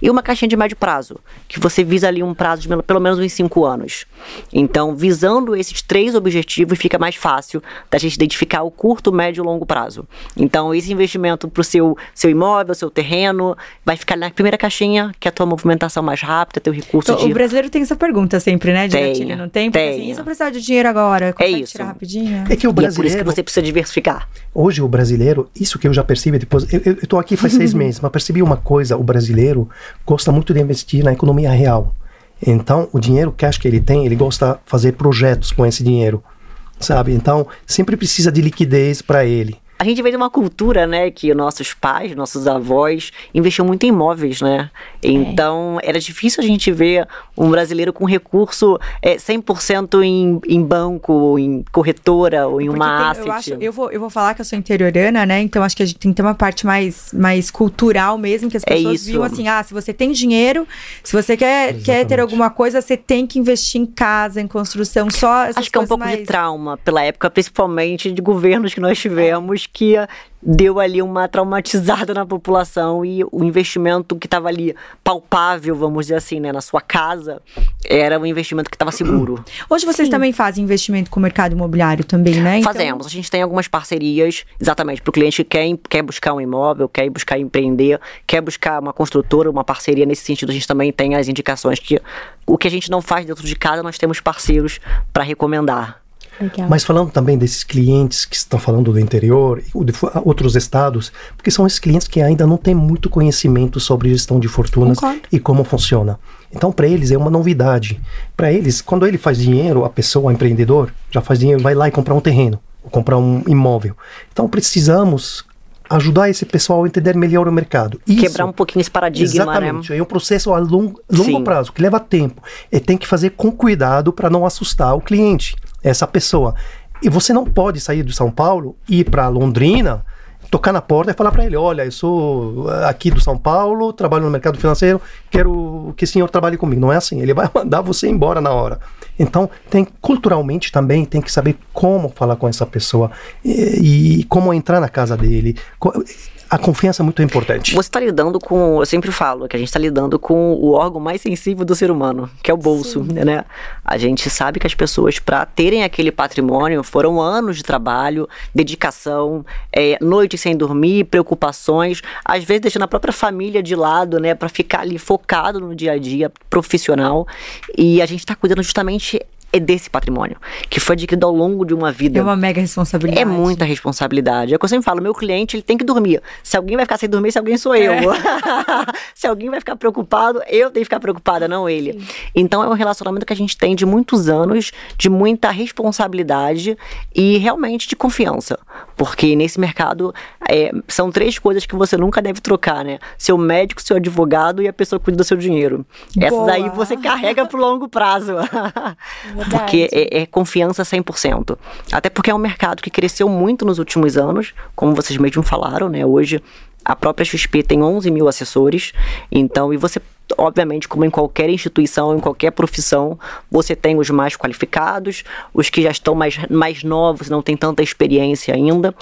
D: E uma caixinha de médio prazo, que você visa ali um prazo de pelo menos uns cinco anos. Então, visando esses três objetivos, fica mais fácil da gente identificar o curto, médio e longo prazo. Então, esse investimento para o seu, seu imóvel, seu terreno, vai ficar na primeira caixinha, que é a tua movimentação mais rápida, teu recurso
A: Então,
D: de
A: O brasileiro tem essa pergunta sempre, né, de gatilho, não tem? Porque assim, e se eu precisar de dinheiro agora, consegue
D: isso.
A: tirar rapidinho?
C: É que o
D: E é por isso que
C: brasileiro...
D: você precisa diversificar.
C: Hoje o brasileiro, isso que eu já percebi depois, eu, eu, eu tô aqui faz seis meses, mas percebi uma coisa, o brasileiro gosta muito de investir na economia real. Então, o dinheiro cash que ele tem, ele gosta de fazer projetos com esse dinheiro, sabe? Então, sempre precisa de liquidez para ele.
D: A gente vem de uma cultura, né, que nossos pais, nossos avós investiam muito em imóveis, né? Então, era difícil a gente ver um brasileiro com recurso é, 100% em, em banco, ou em corretora ou em
A: Porque
D: uma
A: tem-
D: asset.
A: eu, acho, eu, vou, eu vou falar que eu sou interiorana, né? Então acho que a gente tem que ter uma parte mais, mais cultural mesmo, que as
D: É
A: pessoas
D: isso.
A: viam assim, ah, se você tem dinheiro, se você quer, quer ter alguma coisa, você tem que investir em casa, em construção, só essas
D: Acho que é um pouco
A: mais...
D: de trauma pela época, principalmente de governos que nós tivemos, que deu ali uma traumatizada na população e o investimento que estava ali palpável, vamos dizer assim, né, na sua casa, era um investimento que estava seguro.
A: Hoje vocês
B: Sim.
A: também fazem investimento com o mercado imobiliário também, né? Então,
D: Fazemos. A gente tem algumas parcerias, exatamente, para o cliente que quer, quer buscar um imóvel, quer buscar empreender, quer buscar uma construtora, uma parceria nesse sentido. A gente também tem as indicações que o que a gente não faz dentro de casa, nós temos parceiros para recomendar.
B: Legal.
C: Mas falando também desses clientes que estão falando do interior e de outros estados, porque são esses clientes que ainda não têm muito conhecimento sobre gestão de fortunas
A: Concordo.
C: e como funciona. Então, para eles é uma novidade. Para eles, quando ele faz dinheiro, a pessoa, o empreendedor, já faz dinheiro, vai lá e comprar um terreno, ou comprar um imóvel. Então, precisamos ajudar esse pessoal a entender melhor o mercado. Isso-
D: Quebrar um pouquinho esse paradigma,
C: Exatamente.
D: né?
C: É um processo a longo, longo prazo, que leva tempo. E tem que fazer com cuidado para não assustar o cliente, essa pessoa. E você não pode sair de São Paulo, ir para Londrina, tocar na porta e falar para ele: olha, eu sou eh, aqui do São Paulo, trabalho no mercado financeiro, quero que o senhor trabalhe comigo. Não é assim. Ele vai mandar você embora na hora. Então, tem culturalmente também tem que saber como falar com essa pessoa e, e como entrar na casa dele. A confiança é muito importante.
D: Você está lidando com, eu sempre falo, que a gente está lidando com o órgão mais sensível do ser humano, que é o bolso, Sim. né? A gente sabe que as pessoas, para terem aquele patrimônio, foram anos de trabalho, dedicação, é, noites sem dormir, preocupações, às vezes deixando a própria família de lado, né, para ficar ali focado no dia a dia profissional. E a gente está cuidando justamente é desse patrimônio, que foi adquirido ao longo de uma vida.
A: É uma mega responsabilidade.
D: É muita responsabilidade. É o que eu sempre falo, meu cliente, ele tem que dormir. Se alguém vai ficar sem dormir, se alguém sou eu. É. se alguém vai ficar preocupado, eu tenho que ficar preocupada, não ele. Sim. Então é um relacionamento que a gente tem de muitos anos, de muita responsabilidade e realmente de confiança. Porque nesse mercado é, são três coisas que você nunca deve trocar, né? Seu médico, seu advogado e a pessoa que cuida do seu dinheiro. Boa. Essas aí você carrega pro longo prazo. Porque é, é confiança 100%. Até porque é um mercado que cresceu muito nos últimos anos, como vocês mesmos falaram, né? Hoje a própria XP tem 11 mil assessores, então, e você obviamente, como em qualquer instituição, em qualquer profissão, você tem os mais qualificados, os que já estão mais, mais novos, não tem tanta experiência ainda.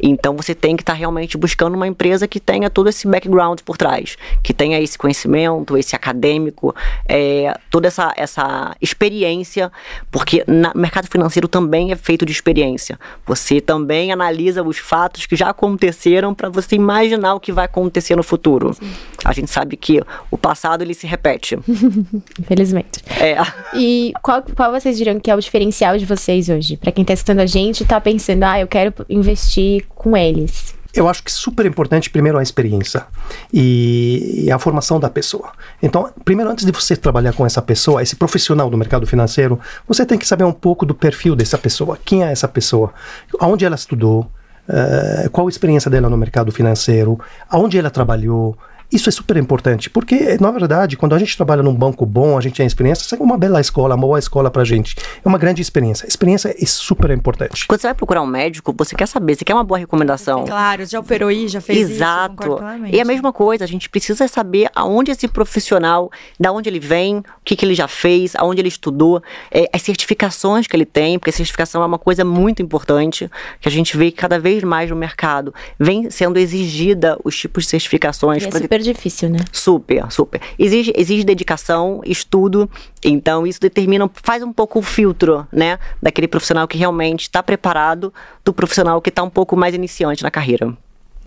D: Então, você tem que estar tá realmente buscando uma empresa que tenha todo esse background por trás, que tenha esse conhecimento, esse acadêmico, é, toda essa, essa experiência, porque no mercado financeiro também é feito de experiência. Você também analisa os fatos que já aconteceram para você imaginar o que vai acontecer no futuro. Sim. A gente sabe que o passado passado ele se repete.
B: Infelizmente.
D: É.
B: E qual, qual vocês diriam que é o diferencial de vocês hoje? Para quem tá escutando a gente e tá pensando, ah, eu quero investir com eles.
C: Eu acho que super importante, primeiro, a experiência e, a formação da pessoa. Então, primeiro, antes de você trabalhar com essa pessoa, esse profissional do mercado financeiro, você tem que saber um pouco do perfil dessa pessoa. Quem é essa pessoa? Aonde ela estudou? Uh, qual a experiência dela no mercado financeiro? Aonde ela trabalhou? Isso é super importante, porque, na verdade, quando a gente trabalha num banco bom, a gente tem experiência, isso é uma bela escola, uma boa escola pra gente. É uma grande experiência. A experiência é super importante.
D: Quando você vai procurar um médico, você quer saber, você quer uma boa recomendação.
A: Claro, já operou aí, já fez
D: Exato.
A: isso.
D: Exato. E a mesma coisa, a gente precisa saber aonde esse profissional, da onde ele vem, o que, que ele já fez, aonde ele estudou, é, as certificações que ele tem, porque a certificação é uma coisa muito importante, que a gente vê que cada vez mais no mercado vem sendo exigida os tipos de certificações.
B: E é super difícil, né?
D: Super, super. Exige, exige dedicação, estudo, então isso determina, faz um pouco o filtro, né? Daquele profissional que realmente está preparado do profissional que está um pouco mais iniciante na carreira.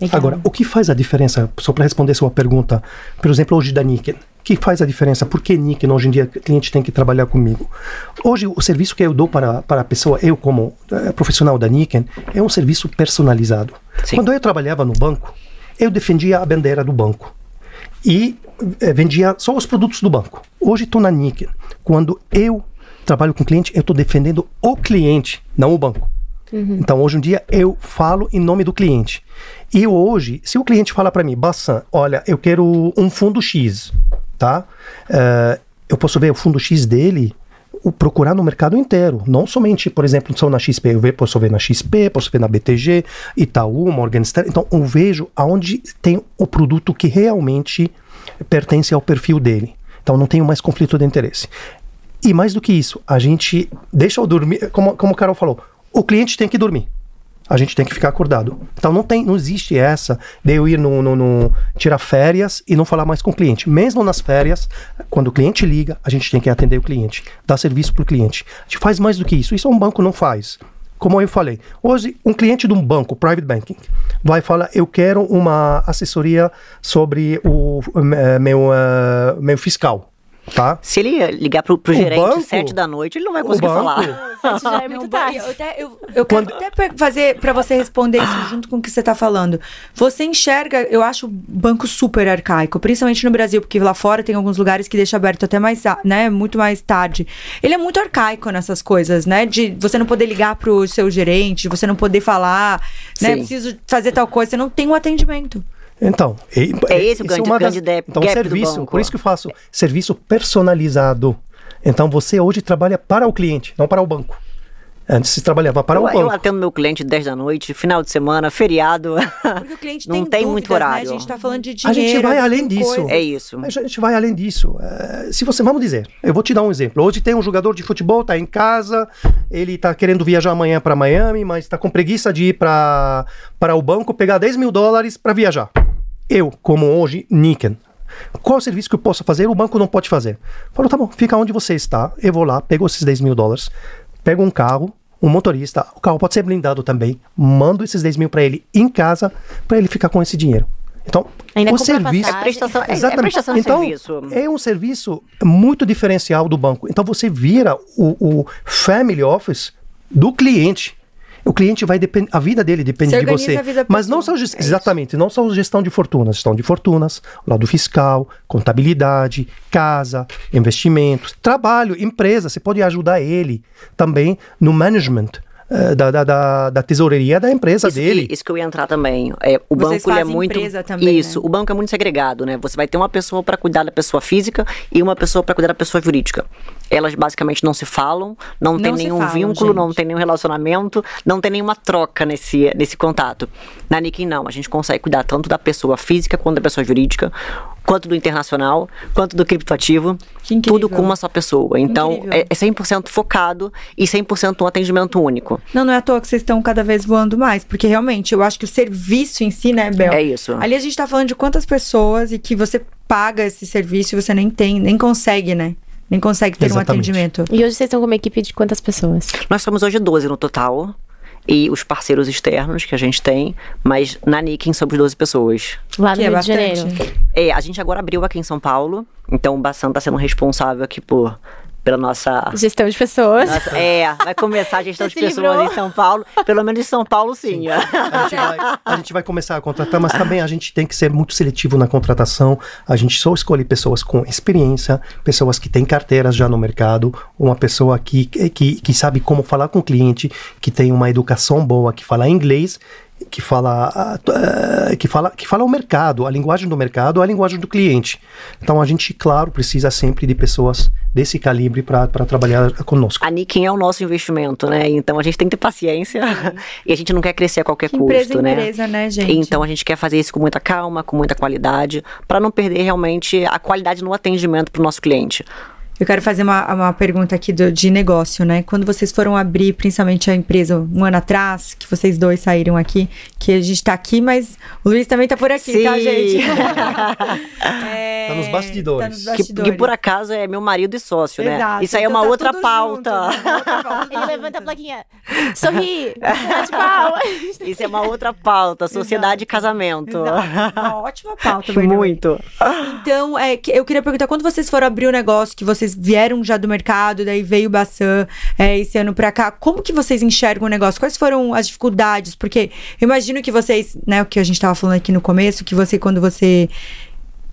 C: Legal. Agora, o que faz a diferença, só para responder sua pergunta, por exemplo, hoje da Niken, o que faz a diferença? Por que Niken hoje em dia o cliente tem que trabalhar comigo? Hoje, o serviço que eu dou para, para a pessoa, eu como é, profissional da Niken, é um serviço personalizado. Sim. Quando eu trabalhava no banco, eu defendia a bandeira do banco e é, vendia só os produtos do banco. Hoje estou na Nick. Quando eu trabalho com cliente, eu estou defendendo o cliente, não o banco. Uhum. Então, hoje em dia, eu falo em nome do cliente. E hoje, se o cliente fala para mim, Bassan, olha, eu quero um fundo X, tá? Uh, eu posso ver o fundo X dele procurar no mercado inteiro, não somente, por exemplo, só na XP, eu posso ver na XP, posso ver na BTG, Itaú, Morgan Stanley, então eu vejo aonde tem o produto que realmente pertence ao perfil dele. Então não tenho mais conflito de interesse. E mais do que isso, a gente deixa eu dormir, como, como o Carol falou, o cliente tem que dormir a gente tem que ficar acordado. Então não tem, não existe essa de eu ir no, no, no, tirar férias e não falar mais com o cliente. Mesmo nas férias, quando o cliente liga, a gente tem que atender o cliente, dar serviço para o cliente. A gente faz mais do que isso. Isso um banco não faz. Como eu falei, hoje um cliente de um banco, private banking, vai falar: eu quero uma assessoria sobre o uh, meu, uh, meu fiscal. Tá?
D: Se ele ligar pro, pro gerente banco, sete da noite, ele não vai conseguir falar.
B: Isso já é muito tarde.
A: Eu, até, eu, eu Quando... quero até fazer para você responder isso junto com o que você tá falando. Você enxerga, eu acho o banco super arcaico, principalmente no Brasil, porque lá fora tem alguns lugares que deixa aberto até mais, né, muito mais tarde. Ele é muito arcaico nessas coisas, né, de você não poder ligar pro seu gerente, de você não poder falar, né, preciso fazer tal coisa, você não tem um atendimento.
C: Então,
D: é, é esse o grande, é grande das,
C: então, serviço, por isso que eu faço serviço personalizado. Então, você hoje trabalha para o cliente, não para o banco. Antes se trabalhava para
D: eu,
C: o banco.
D: Eu atendo meu cliente 10 da noite, final de semana, feriado.
A: Porque o cliente
D: Não
A: tem,
D: tem
A: dúvidas,
D: muito horário.
A: Né? A gente tá falando de
C: A
A: dinheiro.
C: gente vai além disso.
A: coisas.
D: É isso.
C: A gente vai além disso. É, se você, vamos dizer, eu vou te dar um exemplo. Hoje tem um jogador de futebol, tá em casa, ele tá querendo viajar amanhã para Miami, mas tá com preguiça de ir para para o banco pegar 10 mil dólares para viajar. Eu, como hoje, Niken, qual o serviço que eu posso fazer? O banco não pode fazer. Falou, tá bom, fica onde você está. Eu vou lá, pego esses 10 mil dólares, pego um carro, um motorista, o carro pode ser blindado também, mando esses 10 mil para ele em casa, para ele ficar com esse dinheiro. Então,
B: Ainda
C: o serviço.
D: É prestação, é, é
C: Exatamente.
D: prestação de
C: então,
D: serviço.
C: é um serviço muito diferencial do banco. Então você vira o, o family office do cliente. O cliente vai depender, a vida dele depende
A: Você
C: de você. Mas não só
A: É
C: exatamente, não só gestão de fortunas, gestão de fortunas, lado fiscal, contabilidade, casa, investimentos, trabalho, empresa. Você pode ajudar ele também no management da, da, da, da tesoureria da empresa
D: Isso
C: dele.
D: que, isso que eu ia entrar também. É, o
A: Vocês
D: banco ele é muito.
A: empresa também,
D: isso,
A: né?
D: o banco é muito segregado, né? Você vai ter uma pessoa para cuidar da pessoa física e uma pessoa para cuidar da pessoa jurídica. Elas basicamente não se falam, não, tem
A: Não se
D: nenhum
A: falam,
D: vínculo, não
A: gente.
D: tem nenhum relacionamento, não tem nenhuma troca nesse, nesse contato. Na Nikin, não. A gente consegue cuidar tanto da pessoa física quanto da pessoa jurídica, quanto do internacional, quanto do criptoativo. Tudo com uma só pessoa. Então,
A: Incrível.
D: é, é 100% focado e 100% um atendimento único.
A: Não, não é à toa que vocês estão cada vez voando mais, porque realmente eu acho que o serviço em si, né, Bel?
D: É isso.
A: Ali a gente tá falando de quantas pessoas e que você paga esse serviço e você nem tem, nem consegue, né? Nem consegue ter um
C: Exatamente.
A: atendimento.
B: E hoje vocês estão com uma equipe de quantas pessoas?
D: Nós somos hoje 12 no total. E os parceiros externos que a gente tem, mas na Nikin somos 12 pessoas.
B: Lá no
A: Que é
B: Rio de. Janeiro.
D: É, a gente agora abriu aqui em São Paulo, então o Bassan tá sendo responsável aqui por, pela nossa.
B: Gestão de pessoas.
D: nossa- é, vai começar a gestão
B: Você
D: de pessoas
B: livrou.
D: em São Paulo. Pelo menos em São Paulo, sim.
C: A gente, vai, a gente vai começar a contratar, mas também a gente tem que ser muito seletivo na contratação. A gente só escolhe pessoas com experiência, pessoas que têm carteiras já no mercado, uma pessoa que, que, que sabe como falar com o cliente, que tem uma educação boa, que fala inglês que fala eh, que fala que fala o mercado, a linguagem do mercado, a linguagem do cliente. Então a gente, claro, precisa sempre de pessoas desse calibre para trabalhar conosco.
D: A Nikin é o nosso investimento, né? Então a gente tem que ter paciência e a gente não quer crescer a qualquer
A: Que
D: custo,
A: empresa é
D: né?
A: empresa, né, gente?
D: Então a gente quer fazer isso com muita calma, com muita qualidade, para não perder realmente a qualidade no atendimento para o nosso cliente.
A: Eu quero fazer uma, uma pergunta aqui do- de negócio, né? Quando vocês foram abrir, principalmente a empresa um ano atrás, que vocês dois saíram aqui, que a gente tá aqui, mas o Luiz também tá por aqui, tá,
D: Sim.
A: gente? É,
C: Tá nos bastidores.
A: Tá nos
D: Que,
A: bastidores.
D: que por acaso é meu marido e sócio, né?
A: Exato.
D: Isso aí é
A: Então
D: uma
A: tá
D: outra
A: junto, né? Outra pauta.
B: Ele levanta a plaquinha. Sorri. Bate palma.
D: Isso é uma outra pauta, sociedade e casamento.
A: Exato. Uma ótima pauta.
D: Muito.
A: Então, é, que- eu queria perguntar, quando vocês foram abrir o negócio, que vocês vieram já do mercado, daí veio o Bassan é, esse ano pra cá, como que vocês enxergam o negócio? Quais foram as dificuldades? Porque eu imagino que vocês, né, o que a gente tava falando aqui no começo, que você, quando você,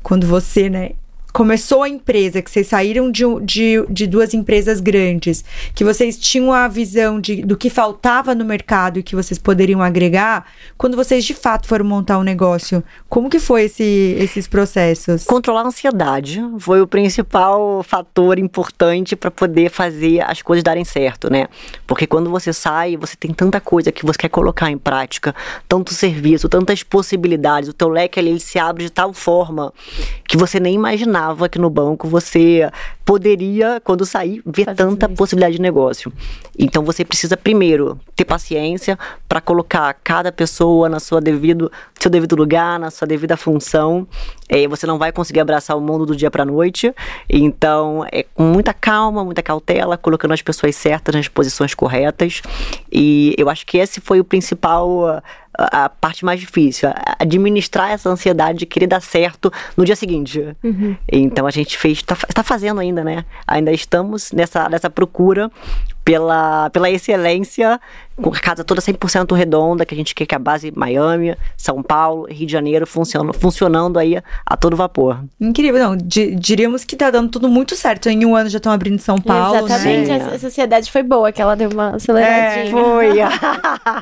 A: quando você, né, começou a empresa, que vocês saíram de, de, de duas empresas grandes, que vocês tinham a visão de, do que faltava no mercado e que vocês poderiam agregar, quando vocês de fato foram montar um negócio, como que foi esse, esses processos?
D: Controlar a ansiedade foi o principal fator importante para poder fazer as coisas darem certo, né? Porque quando você sai, você tem tanta coisa que você quer colocar em prática, tanto serviço, tantas possibilidades, o teu leque ali ele se abre de tal forma que você nem imaginava que no banco você poderia, quando sair, ver
B: Fazer
D: tanta
B: isso.
D: possibilidade de negócio. Então você precisa primeiro ter paciência para colocar cada pessoa na sua devido, seu devido lugar, na sua devida função. É, você não vai conseguir abraçar o mundo do dia para noite. Então, é com muita calma, muita cautela, colocando as pessoas certas nas posições corretas. E eu acho que esse foi o principal a- parte mais difícil, administrar essa ansiedade de querer dar certo no dia seguinte. Então a gente fez, tá, fa- tá fazendo ainda, né? Ainda estamos nessa, nessa procura pela, pela excelência, com a casa toda 100% redonda, que a gente quer que a base Miami, São Paulo, Rio de Janeiro funcionando, funcionando aí a todo vapor.
A: Incrível, não, di- diríamos que tá dando tudo muito certo. Em um ano já estão abrindo em São Paulo,
B: Exatamente.
A: né?
B: A, a sociedade foi boa, que ela deu uma aceleradinha.
D: Foi.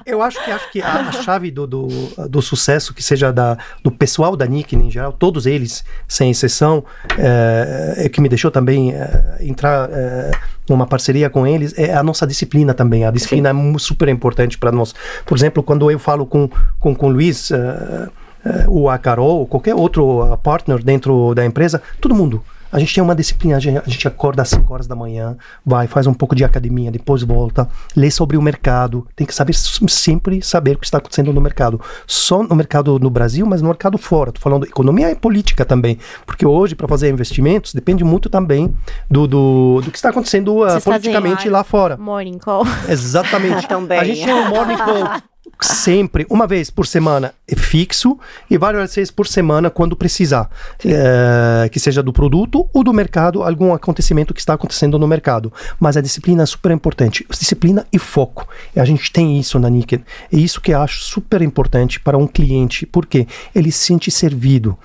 C: Eu acho que, acho que a, a chave do, do, do sucesso, que seja da, do pessoal da Nick em geral, todos eles, sem exceção, é, é que me deixou também é, entrar é, uma parceria com eles, é a nossa disciplina também. A disciplina Sim. é super importante para nós. Por exemplo, quando eu falo com, com, com o Luiz, uh, uh, o a Carol, qualquer outro partner dentro da empresa, todo mundo a gente tem uma disciplina, a gente, acorda às 5 horas da manhã, vai, faz um pouco de academia, depois volta, lê sobre o mercado, tem que saber sempre saber o que está acontecendo no mercado. Só no mercado no Brasil, mas no mercado fora. Estou falando economia e política também, porque hoje para fazer investimentos depende muito também do, do, do que está acontecendo uh, politicamente lá fora.
B: Morning call.
C: Exatamente. A gente tem um morning call sempre, uma vez por semana é fixo e várias vezes por semana quando precisar, é, que seja do produto ou do mercado, algum acontecimento que está acontecendo no mercado. Mas a disciplina é super importante, disciplina e foco. E a gente tem isso na Niken. É isso que eu acho super importante para um cliente, porque ele se sente servido,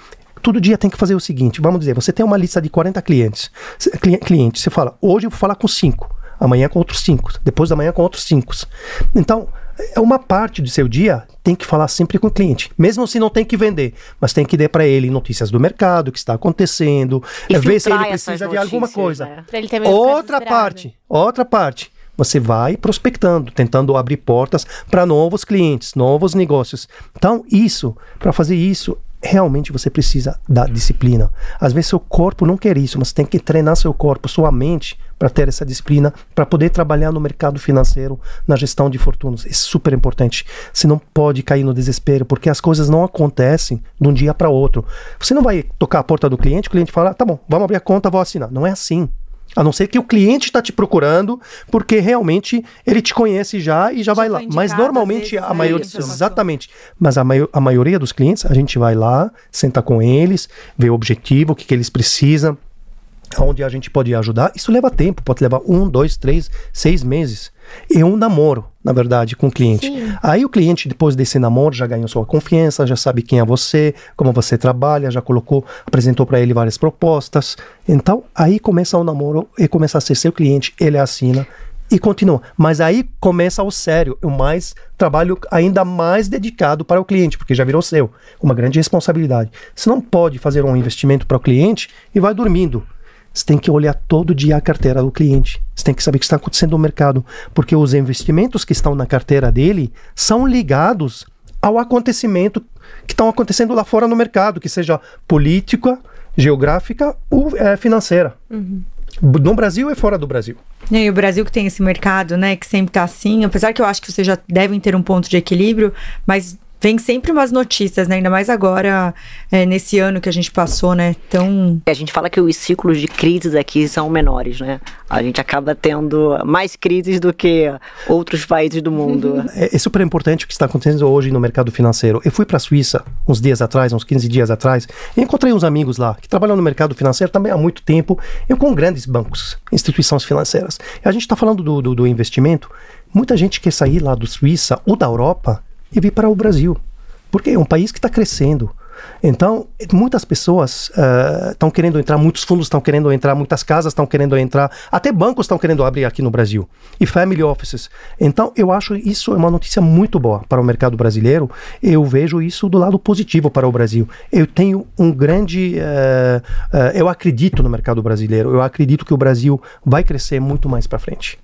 C: todo dia tem que fazer o seguinte: vamos dizer, você tem uma lista de 40 clientes. Clientes, você fala, hoje eu vou falar com 5, amanhã com outros 5, depois da manhã com outros 5. Então, é uma parte do seu dia tem que falar sempre com o cliente, mesmo se não tem que vender, mas tem que dar para ele notícias do mercado, o que está acontecendo, e ver se ele precisa de alguma coisa. Né? Outra parte, outra parte. Você vai prospectando, tentando abrir portas para novos clientes, novos negócios. Então, isso, para fazer isso, realmente você precisa da disciplina. Às vezes seu corpo não quer isso, mas tem que treinar seu corpo, sua mente para ter essa disciplina, para poder trabalhar no mercado financeiro, na gestão de fortunas. É super importante. Você não pode cair no desespero, porque as coisas não acontecem de um dia para outro. Você não vai tocar a porta do cliente, o cliente fala: "Tá bom, vamos abrir a conta, vou assinar". Não é assim. A não ser que o cliente está te procurando, porque realmente ele te conhece já e já, já vai lá. Mas normalmente vezes, a maioria. Exatamente. Mas a, maio, a maioria dos clientes, a gente vai lá, senta com eles, vê o objetivo, o que, que eles precisam, onde a gente pode ajudar. Isso leva tempo, pode levar um, dois, três, seis meses. É um namoro, na verdade, com o cliente. Sim. Aí o cliente, depois desse namoro, já ganhou sua confiança, já sabe quem é você, como você trabalha, já colocou, apresentou para ele várias propostas. Então, aí começa o namoro e começa a ser seu cliente, ele assina e continua. Mas aí começa o sério, o mais trabalho ainda mais dedicado para o cliente, porque já virou seu, uma grande responsabilidade. Você não pode fazer um investimento para o cliente e vai dormindo. Você tem que olhar todo dia a carteira do cliente. Você tem que saber o que está acontecendo no mercado, porque os investimentos que estão na carteira dele são ligados ao acontecimento que estão acontecendo lá fora no mercado, que seja política, geográfica ou é, financeira. Uhum. No Brasil e fora do Brasil.
A: E o Brasil que tem esse mercado, né, que sempre está assim, apesar que eu acho que vocês já devem ter um ponto de equilíbrio, mas vem sempre umas notícias, né? Ainda mais agora, é, nesse ano que a gente passou, né? Então.
D: A gente fala que os ciclos de crises aqui são menores, né? A gente acaba tendo mais crises do que outros países do mundo.
C: É, é super importante o que está acontecendo hoje no mercado financeiro. Eu fui para a Suíça uns dias atrás, uns 15 dias atrás, e encontrei uns amigos lá que trabalham no mercado financeiro também há muito tempo, eu com grandes bancos, instituições financeiras. E a gente está falando do, do, do investimento. Muita gente quer sair lá do Suíça ou da Europa e vir para o Brasil, porque é um país que está crescendo. Então, muitas pessoas estão uh, querendo entrar, muitos fundos estão querendo entrar, muitas casas estão querendo entrar, até bancos estão querendo abrir aqui no Brasil e family offices. Então, eu acho isso é uma notícia muito boa para o mercado brasileiro. Eu vejo isso do lado positivo para o Brasil. Eu tenho um grande, uh, uh, eu acredito no mercado brasileiro. Eu acredito que o Brasil vai crescer muito mais para frente.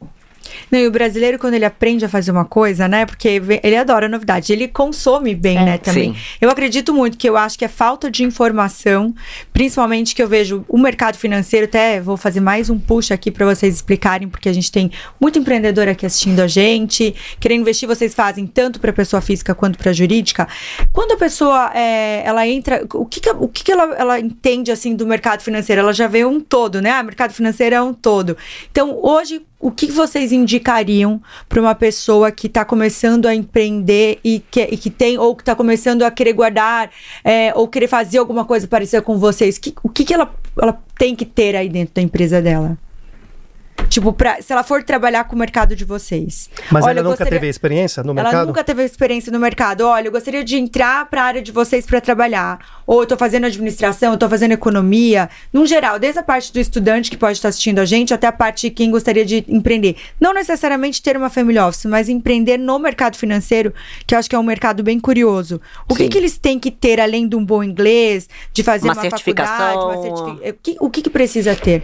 A: Não, e o brasileiro, quando ele aprende a fazer uma coisa, né? Porque ele adora novidade, ele consome bem, é, né, também. Sim. Eu acredito muito que eu acho que é falta de informação, principalmente que eu vejo o mercado financeiro, até vou fazer mais um push aqui para vocês explicarem, porque a gente tem muito empreendedor aqui assistindo a gente, querendo investir, vocês fazem tanto para pessoa física quanto para jurídica. Quando a pessoa, é, ela entra, o que, que o que, que ela, ela entende, assim, do mercado financeiro? Ela já vê um todo, né? Ah, mercado financeiro é um todo. Então, hoje, o que vocês indicariam para uma pessoa que está começando a empreender e que, e que tem, ou que está começando a querer guardar, é, ou querer fazer alguma coisa parecida com vocês? Que, o que, que ela, ela tem que ter aí dentro da empresa dela? Tipo, pra, se ela for trabalhar com o mercado de vocês.
C: Mas Olha, ela nunca gostaria... teve experiência no mercado?
A: Ela nunca teve experiência no mercado. Olha, eu gostaria de entrar para a área de vocês para trabalhar. Ou eu tô fazendo administração, eu tô fazendo economia. No geral, desde a parte do estudante que pode estar assistindo a gente, até a parte de quem gostaria de empreender. Não necessariamente ter uma family office, mas empreender no mercado financeiro, que eu acho que é um mercado bem curioso. O que, que eles têm que ter, além de um bom inglês, de fazer uma, uma faculdade, uma certificação? O que, o que, que precisa ter?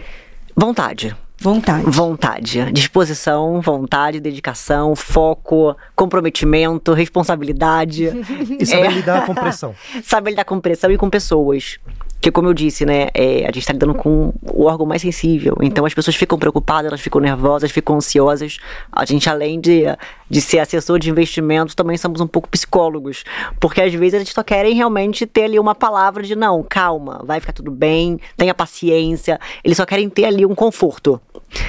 D: Vontade
A: Vontade.
D: Vontade. Disposição, vontade, dedicação, foco, comprometimento, responsabilidade.
C: E saber
D: É.
C: lidar com pressão.
D: saber lidar com pressão e com pessoas. Que, como eu disse, né, é, a gente está lidando com o órgão mais sensível. Então as pessoas ficam preocupadas, elas ficam nervosas, ficam ansiosas. A gente, além de, de ser assessor de investimentos, também somos um pouco psicólogos. Porque às vezes eles só querem realmente ter ali uma palavra de não, calma, vai ficar tudo bem, tenha paciência. Eles só querem ter ali um conforto.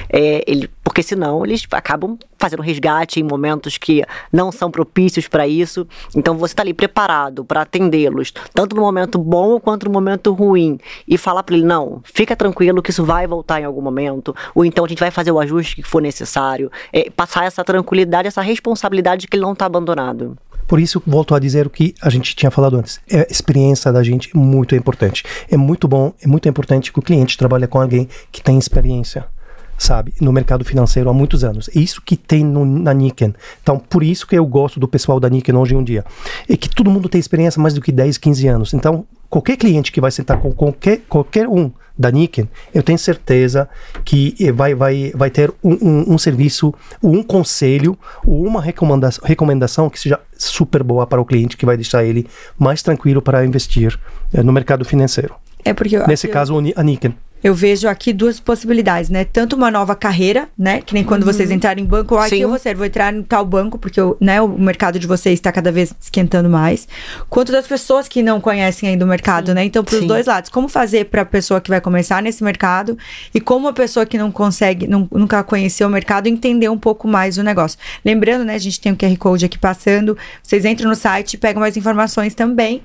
D: É, ele, porque senão eles acabam fazendo resgate em momentos que não são propícios para isso. Então você está ali preparado para atendê-los, tanto no momento bom quanto no momento ruim, e falar para ele: não, fica tranquilo que isso vai voltar em algum momento, ou então a gente vai fazer o ajuste que for necessário. É, passar essa tranquilidade, essa responsabilidade de que ele não está abandonado.
C: Por isso, volto a dizer o que a gente tinha falado antes. É a experiência da gente muito importante. É muito bom, é muito importante que o cliente trabalhe com alguém que tem experiência, sabe, no mercado financeiro há muitos anos. É isso que tem no, na Niken. Então, por isso que eu gosto do pessoal da Niken hoje em dia. É que todo mundo tem experiência mais do que 10, 15 anos. Então, qualquer cliente que vai sentar com qualquer, qualquer um da Niken, eu tenho certeza que eh, vai, vai, vai ter um, um, um serviço, um conselho, ou uma recomenda recomendação que seja super boa para o cliente, que vai deixar ele mais tranquilo para investir eh, no mercado financeiro.
A: É porque eu,
C: Nesse
A: eu,
C: caso, a Niken.
A: Eu vejo aqui duas possibilidades, né? Tanto uma nova carreira, né? Que nem quando vocês entrarem em banco, ah, aqui
D: Sim.
A: eu vou ser, vou entrar em tal banco, porque o- né, o mercado de vocês está cada vez esquentando mais. Quanto das pessoas que não conhecem ainda o mercado, né? Então, para os
D: Sim.
A: dois lados, como fazer para a pessoa que vai começar nesse mercado e como a pessoa que não consegue, não- nunca conheceu o mercado, entender um pouco mais o negócio. Lembrando, né? A gente tem o QR Code aqui passando, vocês entram no site e pegam mais informações também,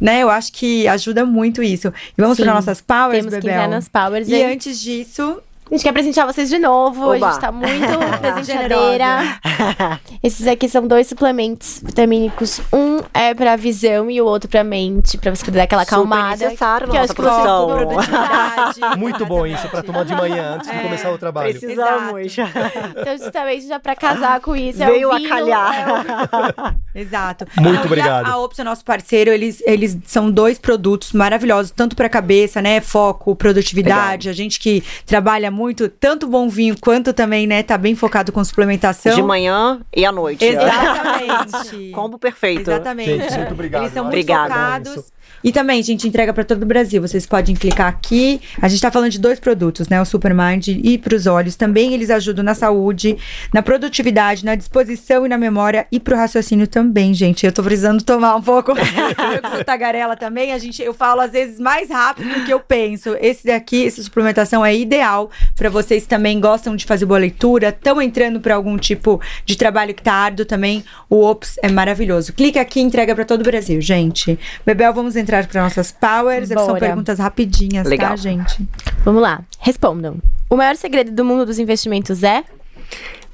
A: né? Eu acho que ajuda muito isso. E vamos
B: Sim.
A: para nossas powers,
B: Temos que
A: Bebel?
B: nas powers.
A: E
B: E
A: antes disso,
B: a gente quer presentear vocês de novo. A
D: Oba.
B: gente tá muito presenteadeira. Esses aqui são dois suplementos vitamínicos. Um é pra visão e o outro pra mente, pra você poder dar aquela
D: Super
B: acalmada.
D: necessário
B: que
D: na
B: eu
D: nossa
B: acho que vocês
D: profissão.
C: Muito bom isso para tomar de manhã antes de
A: É.
C: começar o trabalho.
D: Precisamos.
B: Então, justamente já pra casar com isso.
D: Veio
B: é
D: a calhar.
B: é o-
A: Exato.
C: Muito
A: Não, e
C: obrigado.
A: A, a Ops é nosso parceiro, eles, eles são dois produtos maravilhosos, tanto pra cabeça, né? Foco, produtividade. A gente que trabalha muito, tanto bom vinho quanto também, né? Tá bem focado com suplementação.
D: De manhã e à noite.
A: Exatamente.
D: Combo perfeito.
A: Exatamente.
C: Gente, muito obrigado.
A: Eles são muito
D: Obrigado.
A: focados. E também, gente entrega para todo o Brasil. Vocês podem clicar aqui. A gente tá falando de dois produtos, né? O Supermind e para os olhos. Também eles ajudam na saúde, na produtividade, na disposição e na memória e pro raciocínio também, gente. Eu tô precisando tomar um pouco. eu sou tagarela também, a gente, eu falo às vezes mais rápido do que eu penso. Esse daqui, essa suplementação é ideal para vocês também gostam de fazer boa leitura, estão entrando para algum tipo de trabalho que tá árduo também. O Ops é maravilhoso. Clica aqui entrega para todo o Brasil, gente. Bebel, vamos entrar para nossas powers. São
B: Bora.
A: perguntas rapidinhas, tá,
D: Legal.
A: gente?
B: Vamos lá, respondam. O maior segredo do mundo dos investimentos é?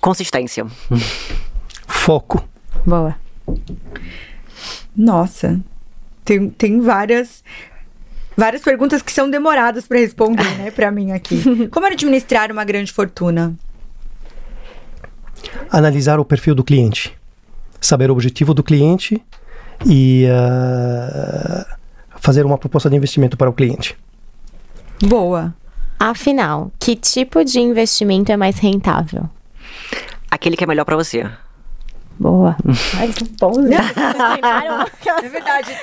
D: Consistência.
C: Foco.
B: Boa.
A: Nossa, tem, tem várias. Várias perguntas que são demoradas para responder, né, para mim aqui. Como administrar uma grande fortuna?
C: Analisar o perfil do cliente. Saber o objetivo do cliente e ah, fazer uma proposta de investimento para o cliente.
A: Boa.
B: Afinal, que tipo de investimento é mais rentável?
D: Aquele que é melhor pra você.
B: Boa. Ai, né? Vocês treinaram?
A: É verdade.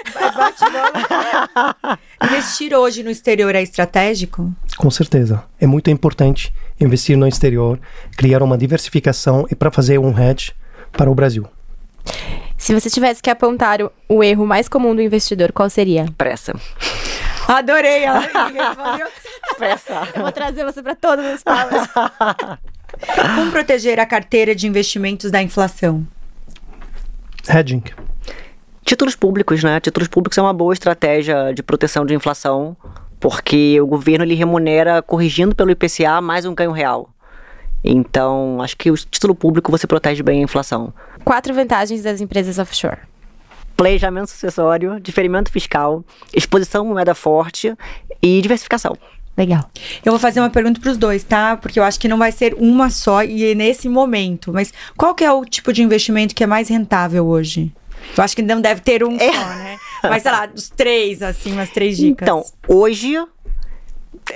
A: Bola. Investir hoje no exterior é estratégico?
C: Com certeza. É muito importante investir no exterior, criar uma diversificação e para fazer um hedge para o Brasil.
B: Se você tivesse que apontar o, o erro mais comum do investidor, qual seria?
D: Pressa.
A: Adorei ela. respondeu.
D: Pressa.
B: Eu vou trazer você para todas as palavras.
A: Como proteger a carteira de investimentos da inflação?
C: Hedging.
D: Títulos públicos, né? Títulos públicos é uma boa estratégia de proteção de inflação, porque o governo ele remunera corrigindo pelo IPCA mais um ganho real. Então, acho que o título público você protege bem a inflação.
B: Quatro vantagens das empresas offshore.
D: Planejamento sucessório, diferimento fiscal, exposição à moeda forte e diversificação.
B: Legal.
A: Eu vou fazer uma pergunta para os dois, tá? Porque eu acho que não vai ser uma só e é nesse momento. Mas qual que é o tipo de investimento que é mais rentável hoje? Eu acho que não deve ter um só, né? Mas sei lá, os três, assim, umas três dicas.
D: Então, hoje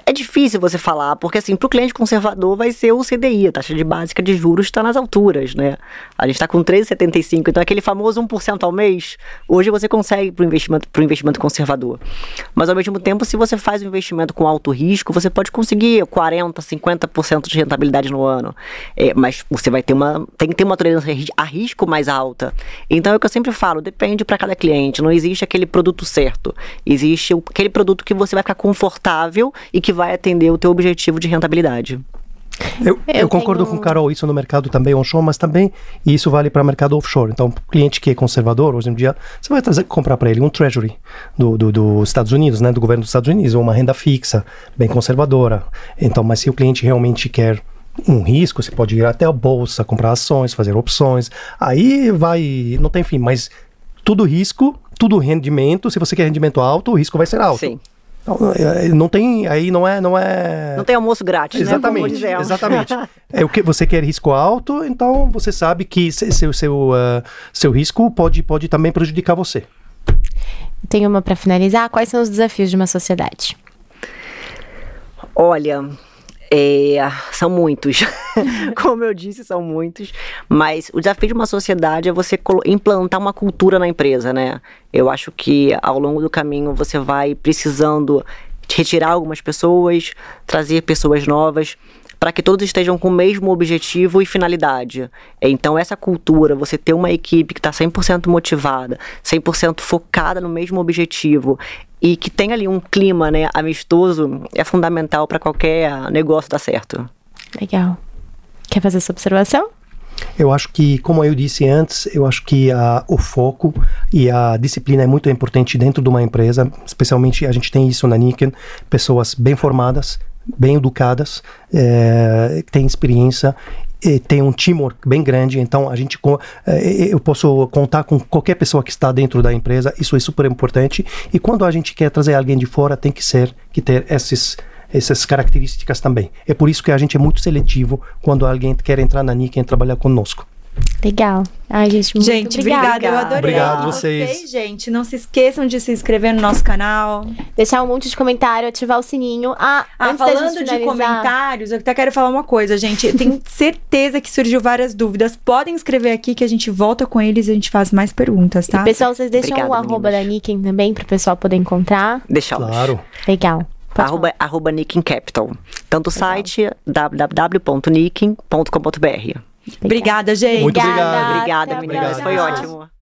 D: é difícil você falar, porque assim, para o cliente conservador vai ser o CDI, a taxa de básica de juros está nas alturas, né? A gente está com 13,75, então aquele famoso 1% ao mês, hoje você consegue para o investimento, investimento conservador. Mas ao mesmo tempo, se você faz um investimento com alto risco, você pode conseguir 40, 50% de rentabilidade no ano. É, mas você vai ter uma. tem que ter uma tolerância a risco mais alta. Então é o que eu sempre falo, depende para cada cliente. Não existe aquele produto certo. Existe aquele produto que você vai ficar confortável e que vai atender o teu objetivo de rentabilidade.
C: Eu, eu, eu concordo tenho... com o Carol, isso no mercado também onshore, mas também isso vale para o mercado offshore. Então, cliente que é conservador, hoje em dia, você vai trazer, comprar para ele um treasury do, do, dos Estados Unidos, né, do governo dos Estados Unidos, ou uma renda fixa, bem conservadora. Então, mas se o cliente realmente quer um risco, você pode ir até a bolsa, comprar ações, fazer opções. Aí vai, não tem fim, mas tudo risco, tudo rendimento. Se você quer rendimento alto, o risco vai ser alto. Sim. Não, é, é, não tem, aí não é, não é.
D: Não tem almoço grátis,
C: exatamente,
D: né?
C: Exatamente. é o que você quer risco alto, então você sabe que seu seu uh, seu risco pode pode também prejudicar você.
B: Tenho uma para finalizar. Quais são os desafios de uma sociedade?
D: Olha, é, são muitos. Como eu disse, são muitos. Mas o desafio de uma sociedade é você implantar uma cultura na empresa, né? Eu acho que ao longo do caminho você vai precisando retirar algumas pessoas, trazer pessoas novas para que todos estejam com o mesmo objetivo e finalidade. Então, essa cultura, você ter uma equipe que está 100% motivada, 100% focada no mesmo objetivo e que tem ali um clima né, amistoso, é fundamental para qualquer negócio dar certo.
B: Legal. Quer fazer essa observação?
C: Eu acho que, como eu disse antes, eu acho que a, o foco e a disciplina é muito importante dentro de uma empresa, especialmente a gente tem isso na Niken, pessoas bem formadas, bem educadas, é, têm experiência tem um teamwork bem grande, então a gente eu posso contar com qualquer pessoa que está dentro da empresa, isso é super importante. E quando a gente quer trazer alguém de fora, tem que ser que ter esses essas características também. É por isso que a gente é muito seletivo quando alguém quer entrar na NIC e trabalhar conosco.
B: Legal. Ai, gente, muito
A: gente, obrigada. Eu adorei.
C: Obrigado vocês.
A: vocês. Gente, não se esqueçam de se inscrever no nosso canal.
B: Deixar um monte de comentário, ativar o sininho. Ah,
A: ah falando de comentários, eu até quero falar uma coisa, gente. Eu tenho certeza que surgiu várias dúvidas. Podem escrever aqui que a gente volta com eles e a gente faz mais perguntas, tá?
B: E, pessoal, vocês deixam Obrigada, o arroba da Niken também para o pessoal poder encontrar?
D: Deixamos.
C: Claro.
B: Legal.
D: Arroba, arroba Niken Capital. Tanto o site www.niken.com.br.
A: Obrigada, gente.
C: Muito obrigado.
D: Obrigada, meninas. Foi ótimo.